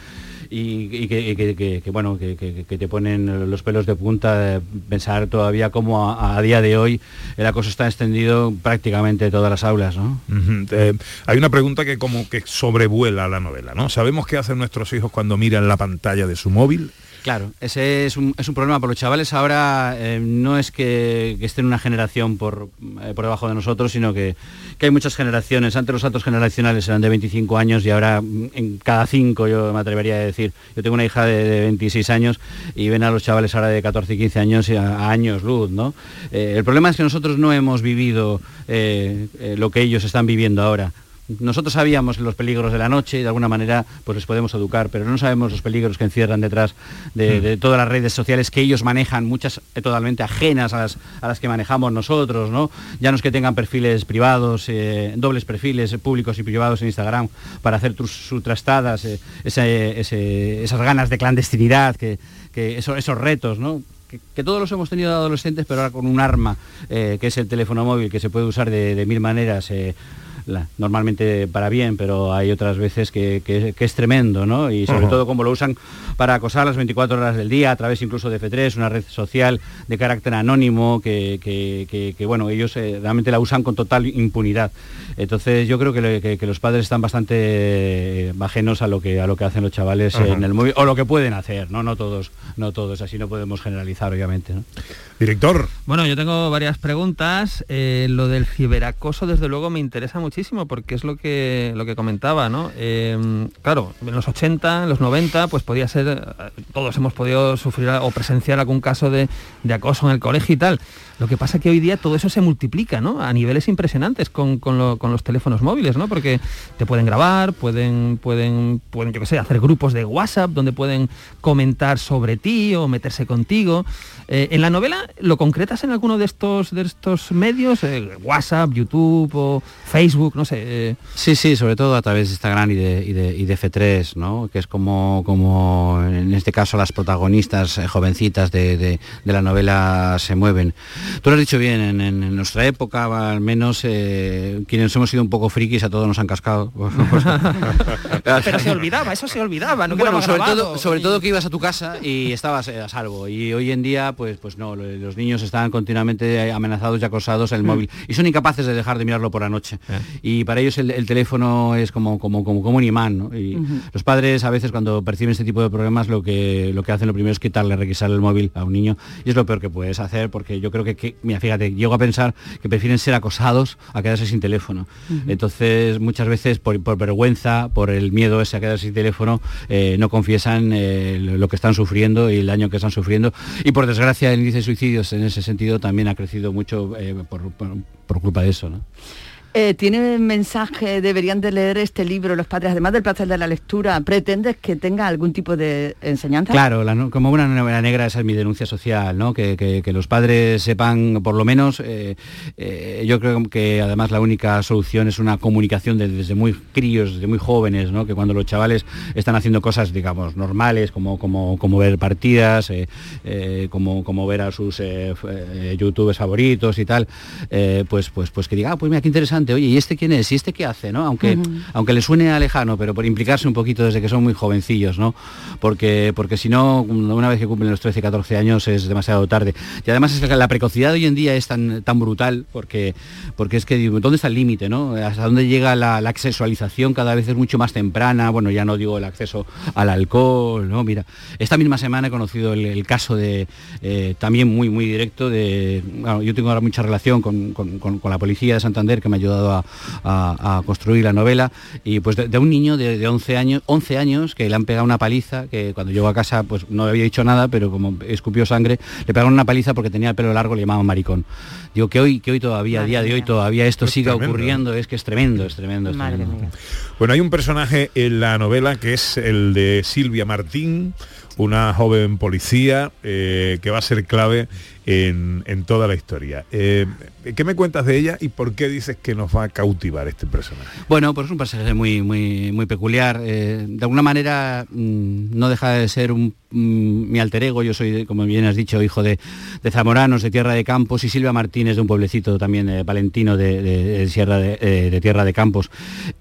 Y, que, que- que- bueno que, te ponen los pelos de punta de pensar todavía cómo a, día de hoy el acoso está extendido prácticamente en todas las aulas ¿no? Eh, hay una pregunta que como que sobrevuela la novela, ¿no? ¿Sabemos qué hacen nuestros hijos cuando miran la pantalla de su móvil? Claro, ese es un, es un problema para los chavales. Ahora eh, no es que, estén una generación por, eh, por debajo de nosotros, sino que, que hay muchas generaciones. Antes los saltos generacionales eran de 25 años y ahora mm, en cada cinco yo me atrevería a decir. Yo tengo una hija de, de 26 años y ven a los chavales ahora de 14 y 15 años a, a años luz, ¿no? Eh, el problema es que nosotros no hemos vivido lo que ellos están viviendo ahora. Nosotros sabíamos los peligros de la noche y de alguna manera pues les podemos educar, pero no sabemos los peligros que encierran detrás de, de todas las redes sociales que ellos manejan, muchas eh, totalmente ajenas a las, a las que manejamos nosotros, ¿no? Ya no es que tengan perfiles privados, eh, dobles perfiles eh, públicos y privados en Instagram para hacer tus- su trastadas, eh, ese- ese- esas ganas de clandestinidad, que, que eso- esos retos, ¿no? que, que todos los hemos tenido de adolescentes, pero ahora con un arma, eh, que es el teléfono móvil, que se puede usar de, de mil maneras, eh, la- normalmente para bien, pero hay otras veces que, que- que es tremendo, ¿no? Y sobre todo como lo usan para acosar las 24 horas del día, a través incluso de F3, una red social de carácter anónimo, que, bueno, ellos eh, realmente la usan con total impunidad. Entonces yo creo que, los padres están bastante eh, ajenos a lo que a lo que hacen los chavales en el móvil, o lo que pueden hacer, ¿no? No todos, no todos, así no podemos generalizar, obviamente, ¿no? Director. Bueno, yo tengo varias preguntas. Eh, lo del ciberacoso, desde luego, me interesa muchísimo porque es lo que, lo que comentaba, ¿no? Eh, claro, en los 80, en los 90, pues podía ser, eh, todos hemos podido sufrir o presenciar algún caso de, de acoso en el colegio y tal. Lo que pasa que hoy día todo eso se multiplica, ¿no? A niveles impresionantes con, con lo- con los teléfonos móviles, ¿no? Porque te pueden grabar, pueden, pueden, pueden, yo sé, hacer grupos de WhatsApp donde pueden comentar sobre ti o meterse contigo. Eh, en la novela, ¿lo concretas en alguno de estos, de estos medios? Eh, WhatsApp, YouTube o Facebook, no sé. eh, Sí, sí, sobre todo a través de Instagram y de, y de, y de F3, ¿no? Que es como, como en este caso las protagonistas jovencitas de- de la novela se mueven. Tú lo has dicho bien, en, nuestra época, al menos eh, quienes hemos sido un poco frikis, a todos nos han cascado. Pero se olvidaba, eso se olvidaba, no bueno, quedaba sobre grabado. todo, sobre todo que ibas a tu casa y estabas eh, a salvo. Y hoy en día, pues, pues no, lo- los niños están continuamente amenazados y acosados en el Mm. móvil y son incapaces de dejar de mirarlo por la noche. Y para ellos el, el teléfono es como, como, como, como un imán. ¿no? Y Ujú. los padres a veces cuando perciben este tipo de problemas lo que, lo que hacen lo primero es quitarle, requisarle el móvil a un niño. Y es lo peor que puedes hacer porque yo creo que, que- mira, fíjate, llego a pensar que prefieren ser acosados a quedarse sin teléfono. Entonces, muchas veces por, por vergüenza, por el miedo ese a quedarse sin teléfono, eh, no confiesan eh, lo lo que están sufriendo y el daño que están sufriendo. Y por desgracia, el índice de suicidios en ese sentido también ha crecido mucho eh, por, por- por culpa de eso. ¿no? Eh, ¿Tiene mensaje, deberían de leer este libro los padres, además del placer de la lectura, pretendes que tenga algún tipo de enseñanza? Claro, como una novela negra, esa es mi denuncia social, ¿no? Que, que- los padres sepan, por lo menos, eh, eh, yo creo que además la única solución es una comunicación de- desde muy críos, desde muy jóvenes, ¿no? Que cuando los chavales están haciendo cosas, digamos, normales, como, como, como ver partidas, eh, como, como ver a sus youtubers favoritos y tal, pues, pues, pues que diga, ah, pues mira, qué interesante, oye, ¿y este quién es? ¿Y este qué hace? ¿no? Aunque, aunque le suene a lejano, pero por implicarse un poquito desde que son muy jovencillos, ¿no? Porque, porque si no, una vez que cumplen los 13, 14 años es demasiado tarde. Y además es que la precocidad de hoy en día es tan, tan brutal porque, porque es que, ¿dónde está el límite, no? Hasta dónde llega la, la sexualización cada vez es mucho más temprana, bueno, ya no digo el acceso al alcohol, ¿no? Mira, esta misma semana he conocido el, el caso de, eh, también muy, muy directo de, bueno, yo tengo ahora mucha relación con, con- con- con la policía de Santander que me ha ayudado a, a- a construir la novela, y pues de, de un niño de, de 11 años, 11 años que le han pegado una paliza, que cuando llegó a casa pues no había dicho nada, pero como escupió sangre, le pegaron una paliza porque tenía el pelo largo, le llamaban maricón. Digo que hoy, que hoy todavía, a día de hoy todavía esto Es siga tremendo. ocurriendo, es que es tremendo, es tremendo. es tremendo. Bueno, hay un personaje en la novela que es el de Silvia Martín, una joven policía eh, que va a ser clave en, en toda la historia. Eh, ¿Qué me cuentas de ella y por qué dices que nos va a cautivar este personaje? Bueno, pues es un personaje muy, muy, muy peculiar. eh, de alguna manera mm, no deja de ser un, mm, mi alter ego. Yo soy, como bien has dicho, hijo de, de zamoranos, de Tierra de Campos, y Silvia Martínez de un pueblecito también eh, palentino de, Sierra de, eh, Tierra de Campos.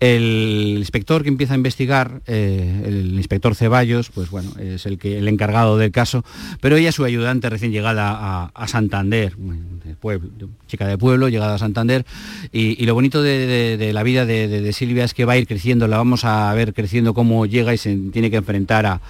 El inspector que empieza a investigar, eh, el inspector Ceballos, pues bueno, es el, que, el encargado del caso, pero ella es su ayudante recién llegada a, a Santander, de pueblo, chica de pueblo, llegada a Santander, y, y lo bonito de, de- de la vida de, Silvia es que va a ir creciendo, la vamos a ver creciendo cómo llega y se tiene que enfrentar a,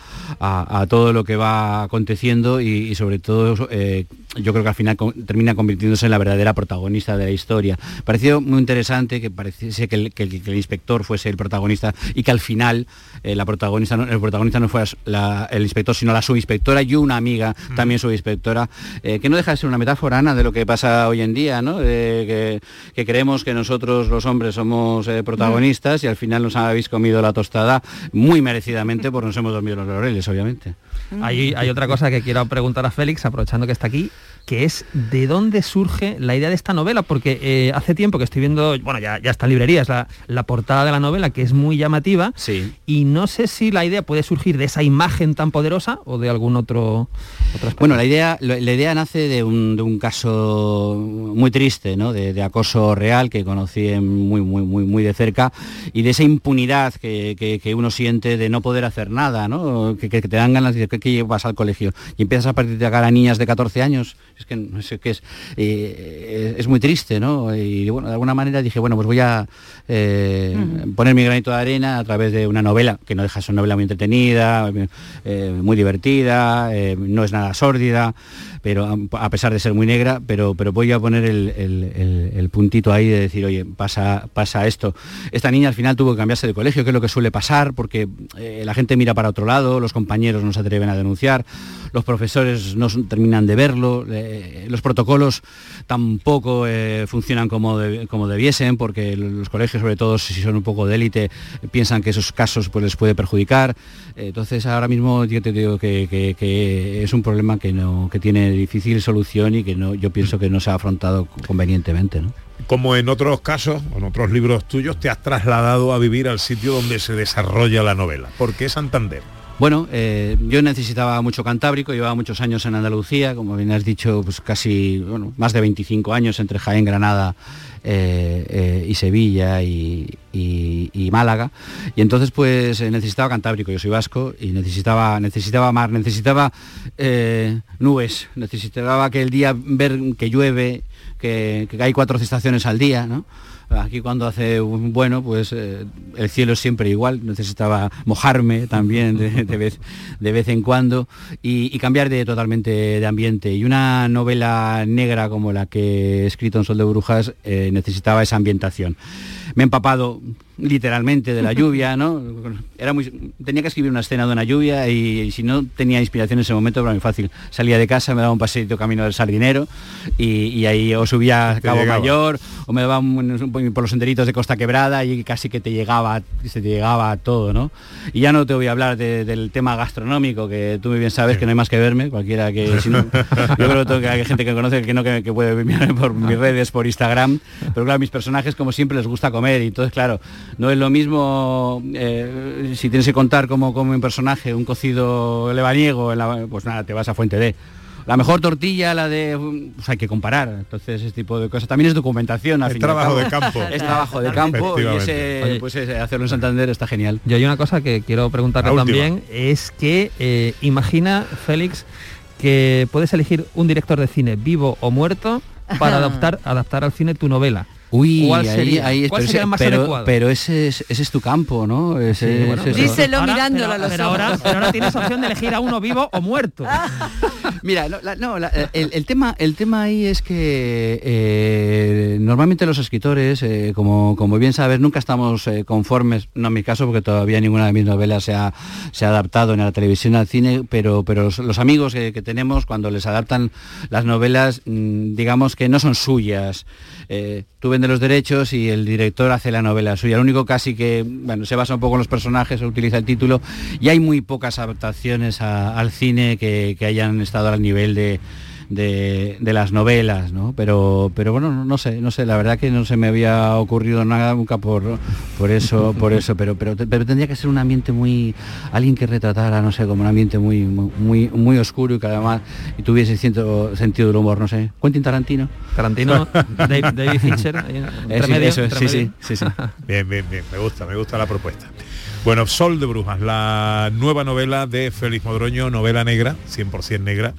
a- a todo lo que va aconteciendo y, y sobre todo eh, yo creo que al final con- termina convirtiéndose en la verdadera protagonista de la historia. Pareció muy interesante que pareciese que el, que el- que el inspector fuese el protagonista y que al final eh, la protagonista no- el protagonista no fuera la- el inspector, sino la subinspectora y una amiga, también subinspectora, eh, que no deja de ser una metáfora Ana, de lo que pasa hoy en día, ¿no? Que creemos que nosotros los hombres somos eh, protagonistas y al final nos habéis comido la tostada muy merecidamente porque nos hemos dormido los laureles, obviamente. Hay, hay otra cosa que quiero preguntar a Félix, aprovechando que está aquí, que es de dónde surge la idea de esta novela, porque eh, hace tiempo que estoy viendo, bueno, ya, ya está en librerías, la, la portada de la novela, que es muy llamativa, Sí. y no sé si la idea puede surgir de esa imagen tan poderosa o de algún otro, otro. Bueno, la idea, la idea nace de un, de un caso muy triste, ¿no? de, de acoso real que conocí muy, muy, muy, muy de cerca y de esa impunidad que, que- que uno siente de no poder hacer nada, ¿no? que te dan ganas de decir, ¿qué, qué llevas al colegio? Y empiezas a partir de acá a niñas de 14 años, es que, no sé qué es, eh, es muy triste, ¿no? Y bueno, de alguna manera dije, bueno, pues voy a eh, poner mi granito de arena a través de una novela, que no deja de ser una novela muy entretenida, eh, muy divertida, eh, no es nada sórdida, pero a- pesar de ser muy negra, pero, pero voy a poner el, el- el- puntito ahí de decir, oye, pasa, pasa esto. Esta niña al final tuvo que cambiarse de colegio, que es lo que suele pasar, porque eh, la gente mira para otro lado, los compañeros no se atreven a denunciar, los profesores no terminan de verlo, eh, los protocolos tampoco eh, funcionan como, como debiesen, porque los colegios, sobre todo si son un poco de élite, piensan que esos casos pues, les puede perjudicar. Entonces ahora mismo yo te digo que, que- que es un problema que, no, que tiene difícil solución y que no, yo pienso que no se ha afrontado convenientemente. ¿no? Como en otros casos, en otros libros tuyos, te has trasladado a vivir al sitio donde se desarrolla la novela. ¿Por qué Santander? Bueno, eh, yo necesitaba mucho Cantábrico, llevaba muchos años en Andalucía, como bien has dicho, pues casi, más de 25 años entre Jaén, Granada eh, eh, y Sevilla y, Málaga. Y entonces pues necesitaba Cantábrico, yo soy vasco, y necesitaba, necesitaba mar, necesitaba nubes, necesitaba que el día ver que llueve, que, que hay cuatro estaciones al día, ¿no? Aquí cuando hace un bueno, pues eh, el cielo siempre igual, necesitaba mojarme también de, vez, de vez en cuando y, y cambiar de totalmente de ambiente. Y una novela negra como la que he escrito en Sol de Brujas eh, necesitaba esa ambientación. Me he empapado literalmente de la lluvia, ¿no? Era muy, tenía que escribir una escena de una lluvia y, y si no tenía inspiración en ese momento era muy fácil. Salía de casa, me daba un paseito camino del sardinero y, y ahí o subía a Cabo llegaba. Mayor o me daba un- un- por los senderitos de Costa Quebrada y casi que te llegaba, se te llegaba todo, ¿no? Y ya no te voy a hablar de- del tema gastronómico, que tú muy bien sabes que no hay más que verme, cualquiera que... si no- yo creo que hay gente que conoce que no que, que puede verme por mis redes, por Instagram, pero claro, mis personajes como siempre les gusta comer y entonces claro, no es lo mismo eh, si tienes que contar cómo come un personaje, un cocido lebaniego, en la- pues nada, te vas a Fuente D. La mejor tortilla, la de... Pues hay que comparar. Entonces, ese tipo de cosas. También es documentación. al Es trabajo de campo. Es trabajo de campo y ese, pues ese hacerlo en Santander está genial. Yo hay una cosa que quiero preguntarle también, es que eh, imagina, Félix, que puedes elegir un director de cine vivo o muerto para adaptar, adaptar al cine tu novela. Uy, ¿Cuál ahí- sería? ahí- ¿Cuál pero, sería ese, el más pero- adecuado? pero ese, es, ese es tu campo, ¿no? Ese, Sí, bueno, ese- pero- Díselo ahora- mirándolo pero- a los pero ahora, pero ahora tienes opción de elegir a uno vivo o muerto. Mira, no, la- no, la- el, el tema, el tema ahí es que eh, normalmente los escritores, eh, como, como bien sabes, nunca estamos eh, conformes, no en mi caso, porque todavía ninguna de mis novelas se ha, se ha adaptado ni a la televisión ni al cine, pero, pero los, los amigos que, que tenemos cuando les adaptan las novelas, mm, digamos que no son suyas. Eh, tú vendes los derechos y el director hace la novela suya. Lo único casi que, bueno, se basa un poco en los personajes, utiliza el título, y hay muy pocas adaptaciones al cine que hayan estado al nivel de, de- de las novelas, ¿no? Pero, pero bueno, no, sé, no sé, la verdad que no se me había ocurrido nada nunca por, por eso, por eso, pero, pero, pero tendría que ser un ambiente muy, alguien que retratara, no sé, como un ambiente muy, muy, muy oscuro y que además y tuviese cierto sentido del humor, no sé. Quentin Tarantino. Tarantino, Dave- David Fincher, ahí, entre sí, medio, eso es, entre sí, medio. sí, sí, sí. Bien, bien, bien, me gusta, me gusta la propuesta. Bueno, Sol de Brujas, la nueva novela de Félix Modroño, novela negra, 100% negra,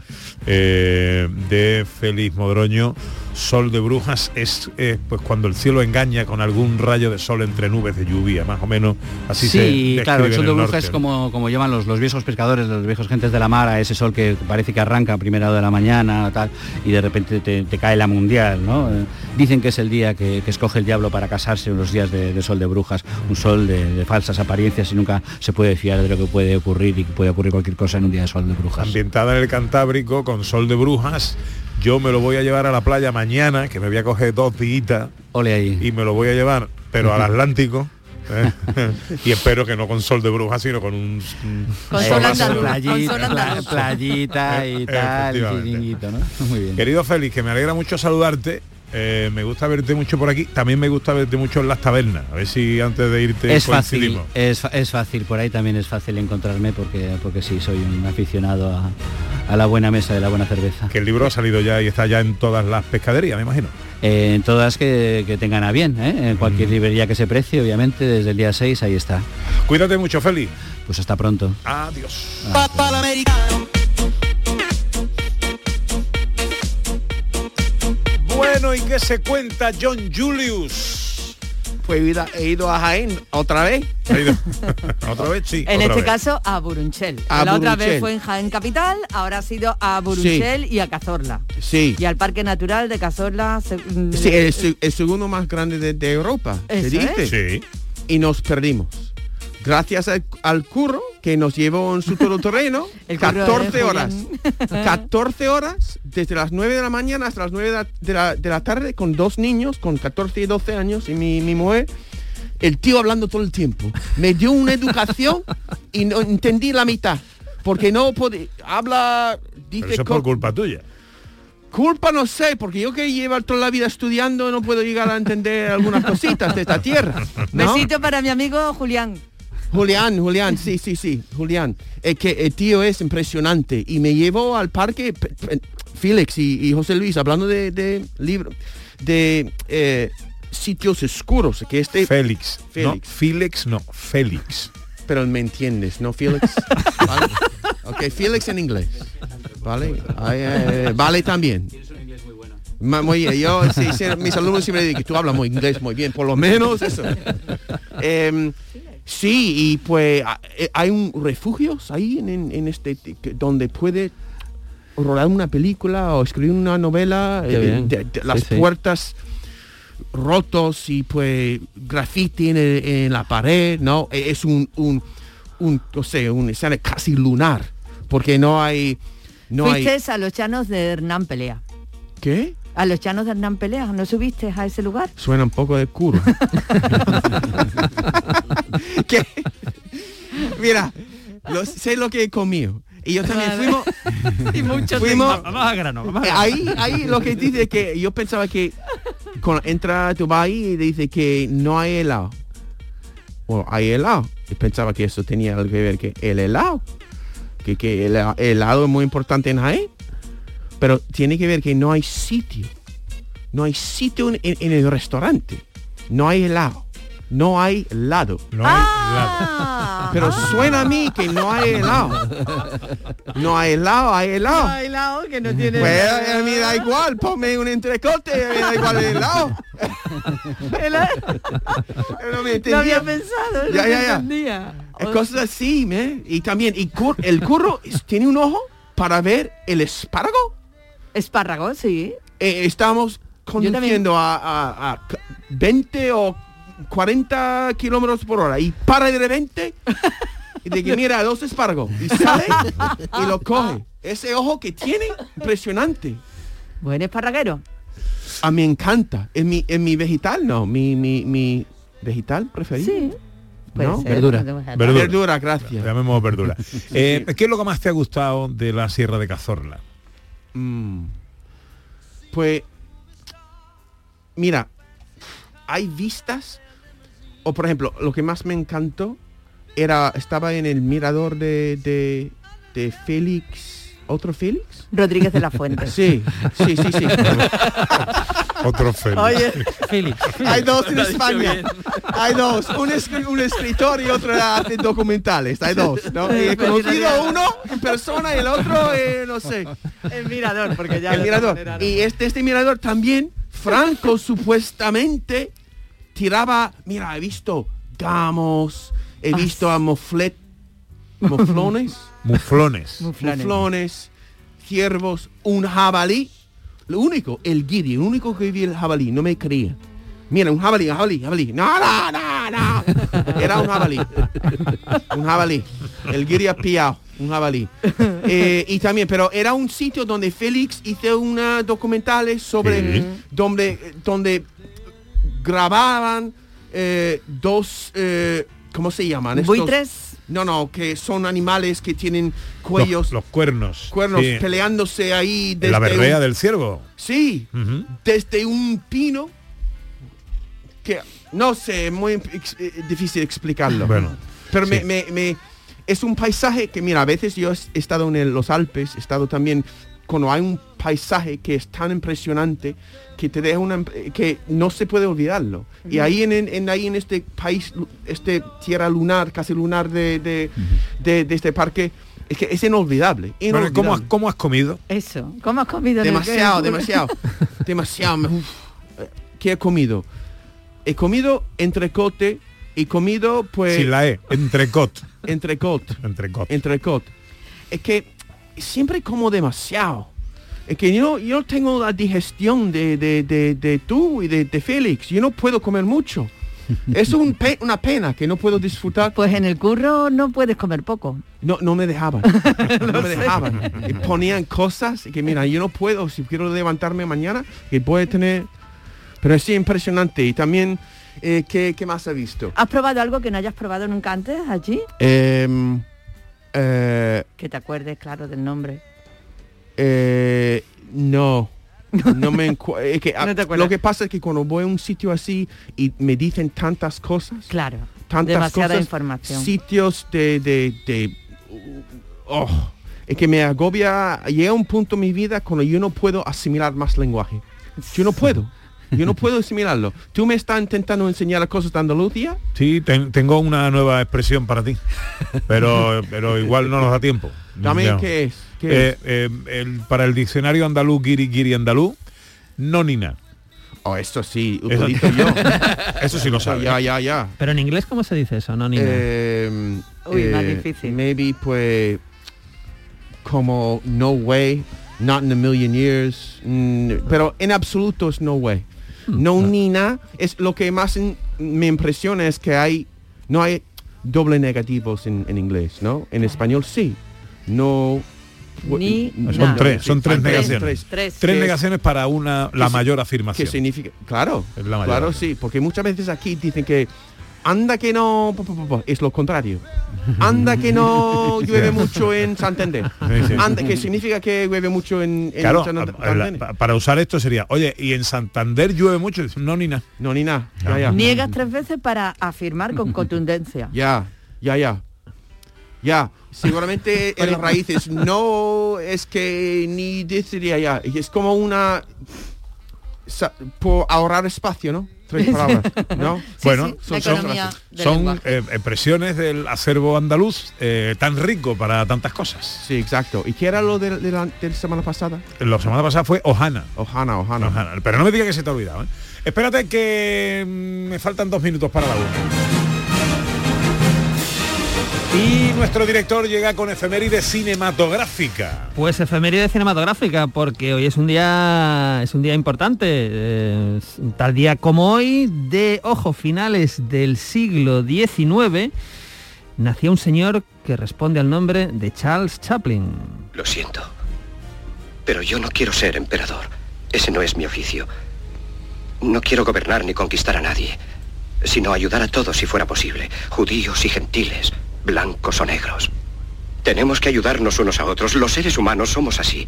eh, de Félix Modroño. Sol de Brujas es eh, pues cuando el cielo engaña con algún rayo de sol entre nubes de lluvia, más o menos así se sí, claro, el en sol de bruja norte, es como, como llaman los, los viejos pescadores, los viejos gentes de la mar, a ese sol que parece que arranca a primera hora de la mañana tal, y de repente te, te cae la mundial, ¿no? Eh, Dicen que es el día que, que escoge el diablo para casarse, unos días de, de sol de brujas, un sol de, de falsas apariencias y nunca se puede fiar de lo que puede ocurrir y que puede ocurrir cualquier cosa en un día de sol de brujas. ambientada en el Cantábrico con Sol de Brujas. Yo me lo voy a llevar a la playa mañana, que me voy a coger dos días Ole ahí. y me lo voy a llevar, pero al Atlántico. ¿eh? y espero que no con sol de brujas, sino con un, Con sol Playita, playita y tal. Muy bien. Querido Félix, que me alegra mucho saludarte. Eh, me gusta verte mucho por aquí. También me gusta verte mucho en las tabernas. A ver si antes de irte es fácil, es, es fácil, por ahí también es fácil encontrarme porque, porque sí, soy un aficionado a, a la buena mesa de la buena cerveza. Que el libro ha salido ya y está ya en todas las pescaderías, me imagino. Eh, en todas que, que tengan a bien, ¿eh? en cualquier librería que se precie, obviamente, desde el día 6 ahí está. Cuídate mucho, Félix. Pues hasta pronto. Adiós. Bueno, ¿y qué se cuenta John Julius? Pues he ido, he ido a Jaén otra vez. ¿Ha ido? ¿Otra vez? Sí. En otra este vez. caso a Burunchel. A la otra vez fue en Jaén Capital, ahora ha sido a Burunchel y a Cazorla. Sí. Y al Parque Natural de Cazorla. se- Sí, el, se- el segundo más grande de, de Europa, se dice. Sí. Y nos perdimos. Gracias al, al curro que nos llevó en su curro de 14 horas. Julián. 14 horas, desde las 9 de la mañana hasta las 9 de la, de la- de la tarde, con dos niños, con 14 y 12 años, y mi, mi mujer. El tío hablando todo el tiempo. Me dio una educación y no entendí la mitad. Porque no podía... Habla... Dice Pero eso es por culpa tuya. Culpa no sé, porque yo que llevo toda la vida estudiando no puedo llegar a entender algunas cositas de esta tierra. ¿no? Besito para mi amigo Julián. Julián, Julián, sí, sí, sí, Julián. Es que el tío es impresionante y me llevó al parque Félix y, y José Luis hablando de, de libro, de eh, sitios oscuros, que este Félix. Félix. No, Félix, no, Félix. pero me entiendes, ¿no, Félix? ¿Vale? Ok, Félix en inglés. ¿Vale? Ay, eh, vale también. Muy bien, yo, sí, sí, mis alumnos siempre dicen que tú hablas muy inglés muy bien, por lo menos eso. Em, sí, y pues eh, hay un refugios ahí en, en- en este donde puede rodar una película o escribir una novela, eh, de- de las Sí, sí. puertas rotos y pues graffiti en, el- en la pared, ¿no? E- Es un, un, un no sé, un escenario casi lunar, porque no hay, no hay, a los llanos de Hernán Pelea. ¿qué? A los llanos de Hernán Pelea, ¿no subiste a ese lugar? Suena un poco de curva. ¿Qué? Mira, lo- sé lo que he comido. Y yo también fuimos, y mucho fuimos Vamos a grano, vamos a grano. ahí, ahí lo que dice que yo pensaba que cuando entra tu ahí y dice que no hay helado. Bueno, hay helado. Y pensaba que eso tenía algo que ver que el helado. Que, que el hela- helado es muy importante en Jaén. Pero tiene que ver que no hay sitio. No hay sitio en, el restaurante. No hay helado. no hay helado. No hay helado. Pero suena a mí que no hay helado. No hay helado, hay helado. No hay helado que no tiene. Pues a mí da igual, ponme un entrecote, me da igual el helado. No me había pensado, Ya, no ya, ya. entendía. Es cosas así, ¿me? Y también, y cur- el curro tiene un ojo para ver el espárrago. Espárrago, sí. Eh, estamos conduciendo a, a- a c- 20 o 40 kilómetros por hora y para de repente y de que mira dos espárragos y sale y lo coge. Ese ojo que tiene, impresionante. Buen esparraguero. A mí me encanta. Es mi, es mi vegetal, no, mi, mi, mi vegetal preferido. Sí. ¿No? ser, Verdura. Verdura, gracias. Llamemos verdura. Eh, ¿Qué es lo que más te ha gustado de la Sierra de Cazorla? Mm. Pues, mira, hay vistas, o por ejemplo, lo que más me encantó era, estaba en el mirador de, de, de Félix, ¿otro Félix? Rodríguez de la Fuente. Sí, sí, sí, sí. Otro Félix. Oye, Félix. hay dos en España. Hay dos, un, escri- un escritor y otro hace documentales. Hay dos, ¿no? Y he conocido uno en persona y el otro, eh, no sé. El mirador, porque ya el mirador. otra manera no. Y este, este mirador también, Franco supuestamente tiraba, mira, he visto gamos, he visto a moflet, moflones, Muflones. muflones, ciervos, un jabalí. Lo único, el guiri, el único que vi el jabalí, no me creía. Mira, un jabalí, un jabalí, jabalí. No, no, no, no. Era un jabalí. Un jabalí. El guiri ha pillado. Un jabalí. Eh, y también, pero era un sitio donde Félix hizo unas documentales sobre Sí. donde, donde grababan eh, dos, eh, ¿cómo se llaman? Estos- Buitres. No, no, que son animales que tienen cuellos, Los, los cuernos. cuernos Sí. peleándose ahí desde La berrea un- del ciervo. Sí, desde un pino que no sé, muy ex- eh, difícil explicarlo. Bueno, pero me, sí. me- me- es un paisaje que mira, a veces yo he estado en el- los Alpes, he estado también cuando hay un paisaje que es tan impresionante que te deja una que no se puede olvidarlo. Y ahí en, en- en- ahí en este país, este tierra lunar, casi lunar de, de, de- de este parque, es que es inolvidable. Bueno, ¿cómo, has, inolvidable. ¿Cómo has comido? Eso. ¿Cómo has comido? Demasiado, demasiado. demasiado. uf. Eh, ¿Qué he comido? He comido entrecote y comido pues... Sin la E. Entrecot. Entrecot. Entrecot. Entrecot. Es que siempre como demasiado. Es que yo, yo tengo la digestión de, de, de- de tú y de, de Félix. Yo no puedo comer mucho. Es un pe- una pena que no puedo disfrutar. Pues en el curro no puedes comer poco. No, no me dejaban. no me dejaban. Y ponían cosas que mira, yo no puedo, si quiero levantarme mañana, que puede tener. Pero es impresionante. Y también, eh, ¿qué, qué más ha visto? ¿Has probado algo que no hayas probado nunca antes allí? Em, eh, Que te acuerdes, claro, del nombre. eh, no. No me es que, ah, No te lo que pasa es que cuando voy a un sitio así y me dicen tantas cosas, Claro. tantas demasiada cosas, información. sitios de, de, de- oh, es que me agobia, llega un punto en mi vida cuando yo no puedo asimilar más lenguaje. Yo no puedo. Yo no puedo asimilarlo. ¿Tú me estás intentando enseñar cosas de Andalucía? Sí, ten- tengo una nueva expresión para ti. Pero, pero igual no nos da tiempo. Dame Ya. qué es. ¿Qué Eh, es? eh, el- para el diccionario andaluz, guiri, guiri andaluz, nonina. Oh, esto sí, Eso- utilizo yo. Eso sí lo sabe. Ya, ya, ya. Pero en inglés, ¿cómo se dice eso? No, Nina. Eh, Uy, más eh, difícil. Maybe pues como no way, not in a million years, mm, pero en absoluto es no way. No ni nada. Es lo que más in- me impresiona es que hay no hay doble negativos en, en inglés, ¿no? En español sí. No Ni Son nada. tres, son tres Hay negaciones. Tres. Tres negaciones para una la mayor ¿Qué afirmación. significa? Claro, Es la mayor claro, afirmación. sí, porque muchas veces aquí dicen que anda que no, es lo contrario. Anda que no llueve mucho en Santander. Anda, que significa que llueve mucho en, en Claro, Santander. para usar esto sería, oye, y en Santander llueve mucho, no ni nada. No, ni nada. Ya, ya. Niegas tres veces para afirmar con contundencia. Ya, ya, ya. Ya, seguramente en las raíces no es que ni deciría ya. Es como una... por ahorrar espacio, ¿no? Tres palabras, ¿no? bueno, sí, son, son, lenguaje. eh, expresiones del acervo andaluz eh, tan rico para tantas cosas. Sí, exacto. ¿Y qué era lo de, de la, de la semana pasada? La semana pasada fue Ojana. Ojana, Ojana. Ojana. Pero no me diga que se te ha olvidado. ¿eh? Espérate que mm, me faltan dos minutos para la una. Y nuestro director llega con efeméride cinematográfica. Pues efeméride cinematográfica, porque hoy es un día es un día importante. eh, tal día como hoy, de ojo, finales del siglo XIX, nacía un señor que responde al nombre de Charles Chaplin. Lo siento. Pero yo no quiero ser emperador. Ese no es mi oficio. No quiero gobernar ni conquistar a nadie, sino ayudar a todos si fuera posible, judíos y gentiles, blancos o negros. Tenemos que ayudarnos unos a otros. Los seres humanos somos así.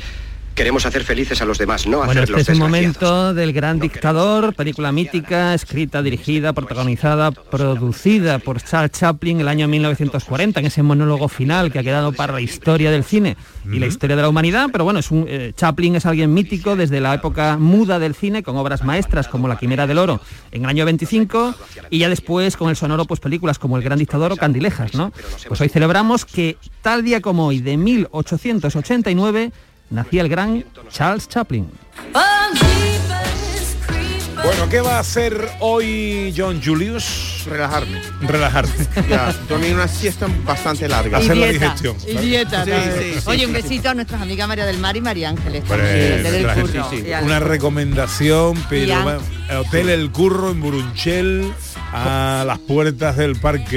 Queremos hacer felices a los demás, no Bueno, hacerlos este es el momento del gran dictador, película mítica, escrita, dirigida, protagonizada, producida por Charles Chaplin el año 1940, en ese monólogo final que ha quedado para la historia del cine y la historia de la humanidad. Pero bueno, es un, eh, Chaplin es alguien mítico desde la época muda del cine, con obras maestras como La Quimera del Oro en el año 25 y ya después con el sonoro pues películas como El Gran Dictador o Candilejas, ¿no? Pues hoy celebramos que tal día como hoy de 1889 nacía el gran Charles Chaplin. Bueno, ¿qué va a hacer hoy John Julius? Relajarme. Relajarte. Ya, dormir una siesta bastante larga. Hacer la digestión. Y dieta. Sí, también. sí, sí, Oye, sí, un sí. besito a nuestras amigas María del Mar y María Ángeles. Hombre, también, desde el la curro. una recomendación, pero va- el Hotel El Curro en Burunchel, a las puertas del parque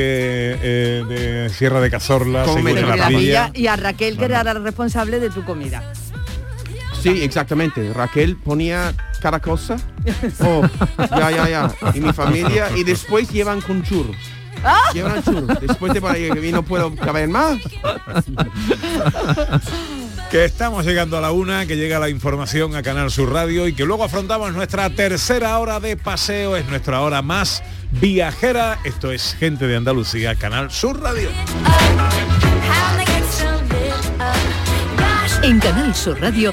eh, de Sierra de Cazorla, la la villa. villa y a Raquel que era la responsable de tu comida. Sí, exactamente. Raquel ponía cada cosa. Oh, ya, ya, ya. Y mi familia. Y después llevan con churros. Llevan churros. Después de para que no puedo caber más. Que estamos llegando a la una, que llega la información a Canal Sur Radio y que luego afrontamos nuestra tercera hora de paseo, es nuestra hora más viajera. Esto es Gente de Andalucía, Canal Sur Radio. En Canal Sur Radio,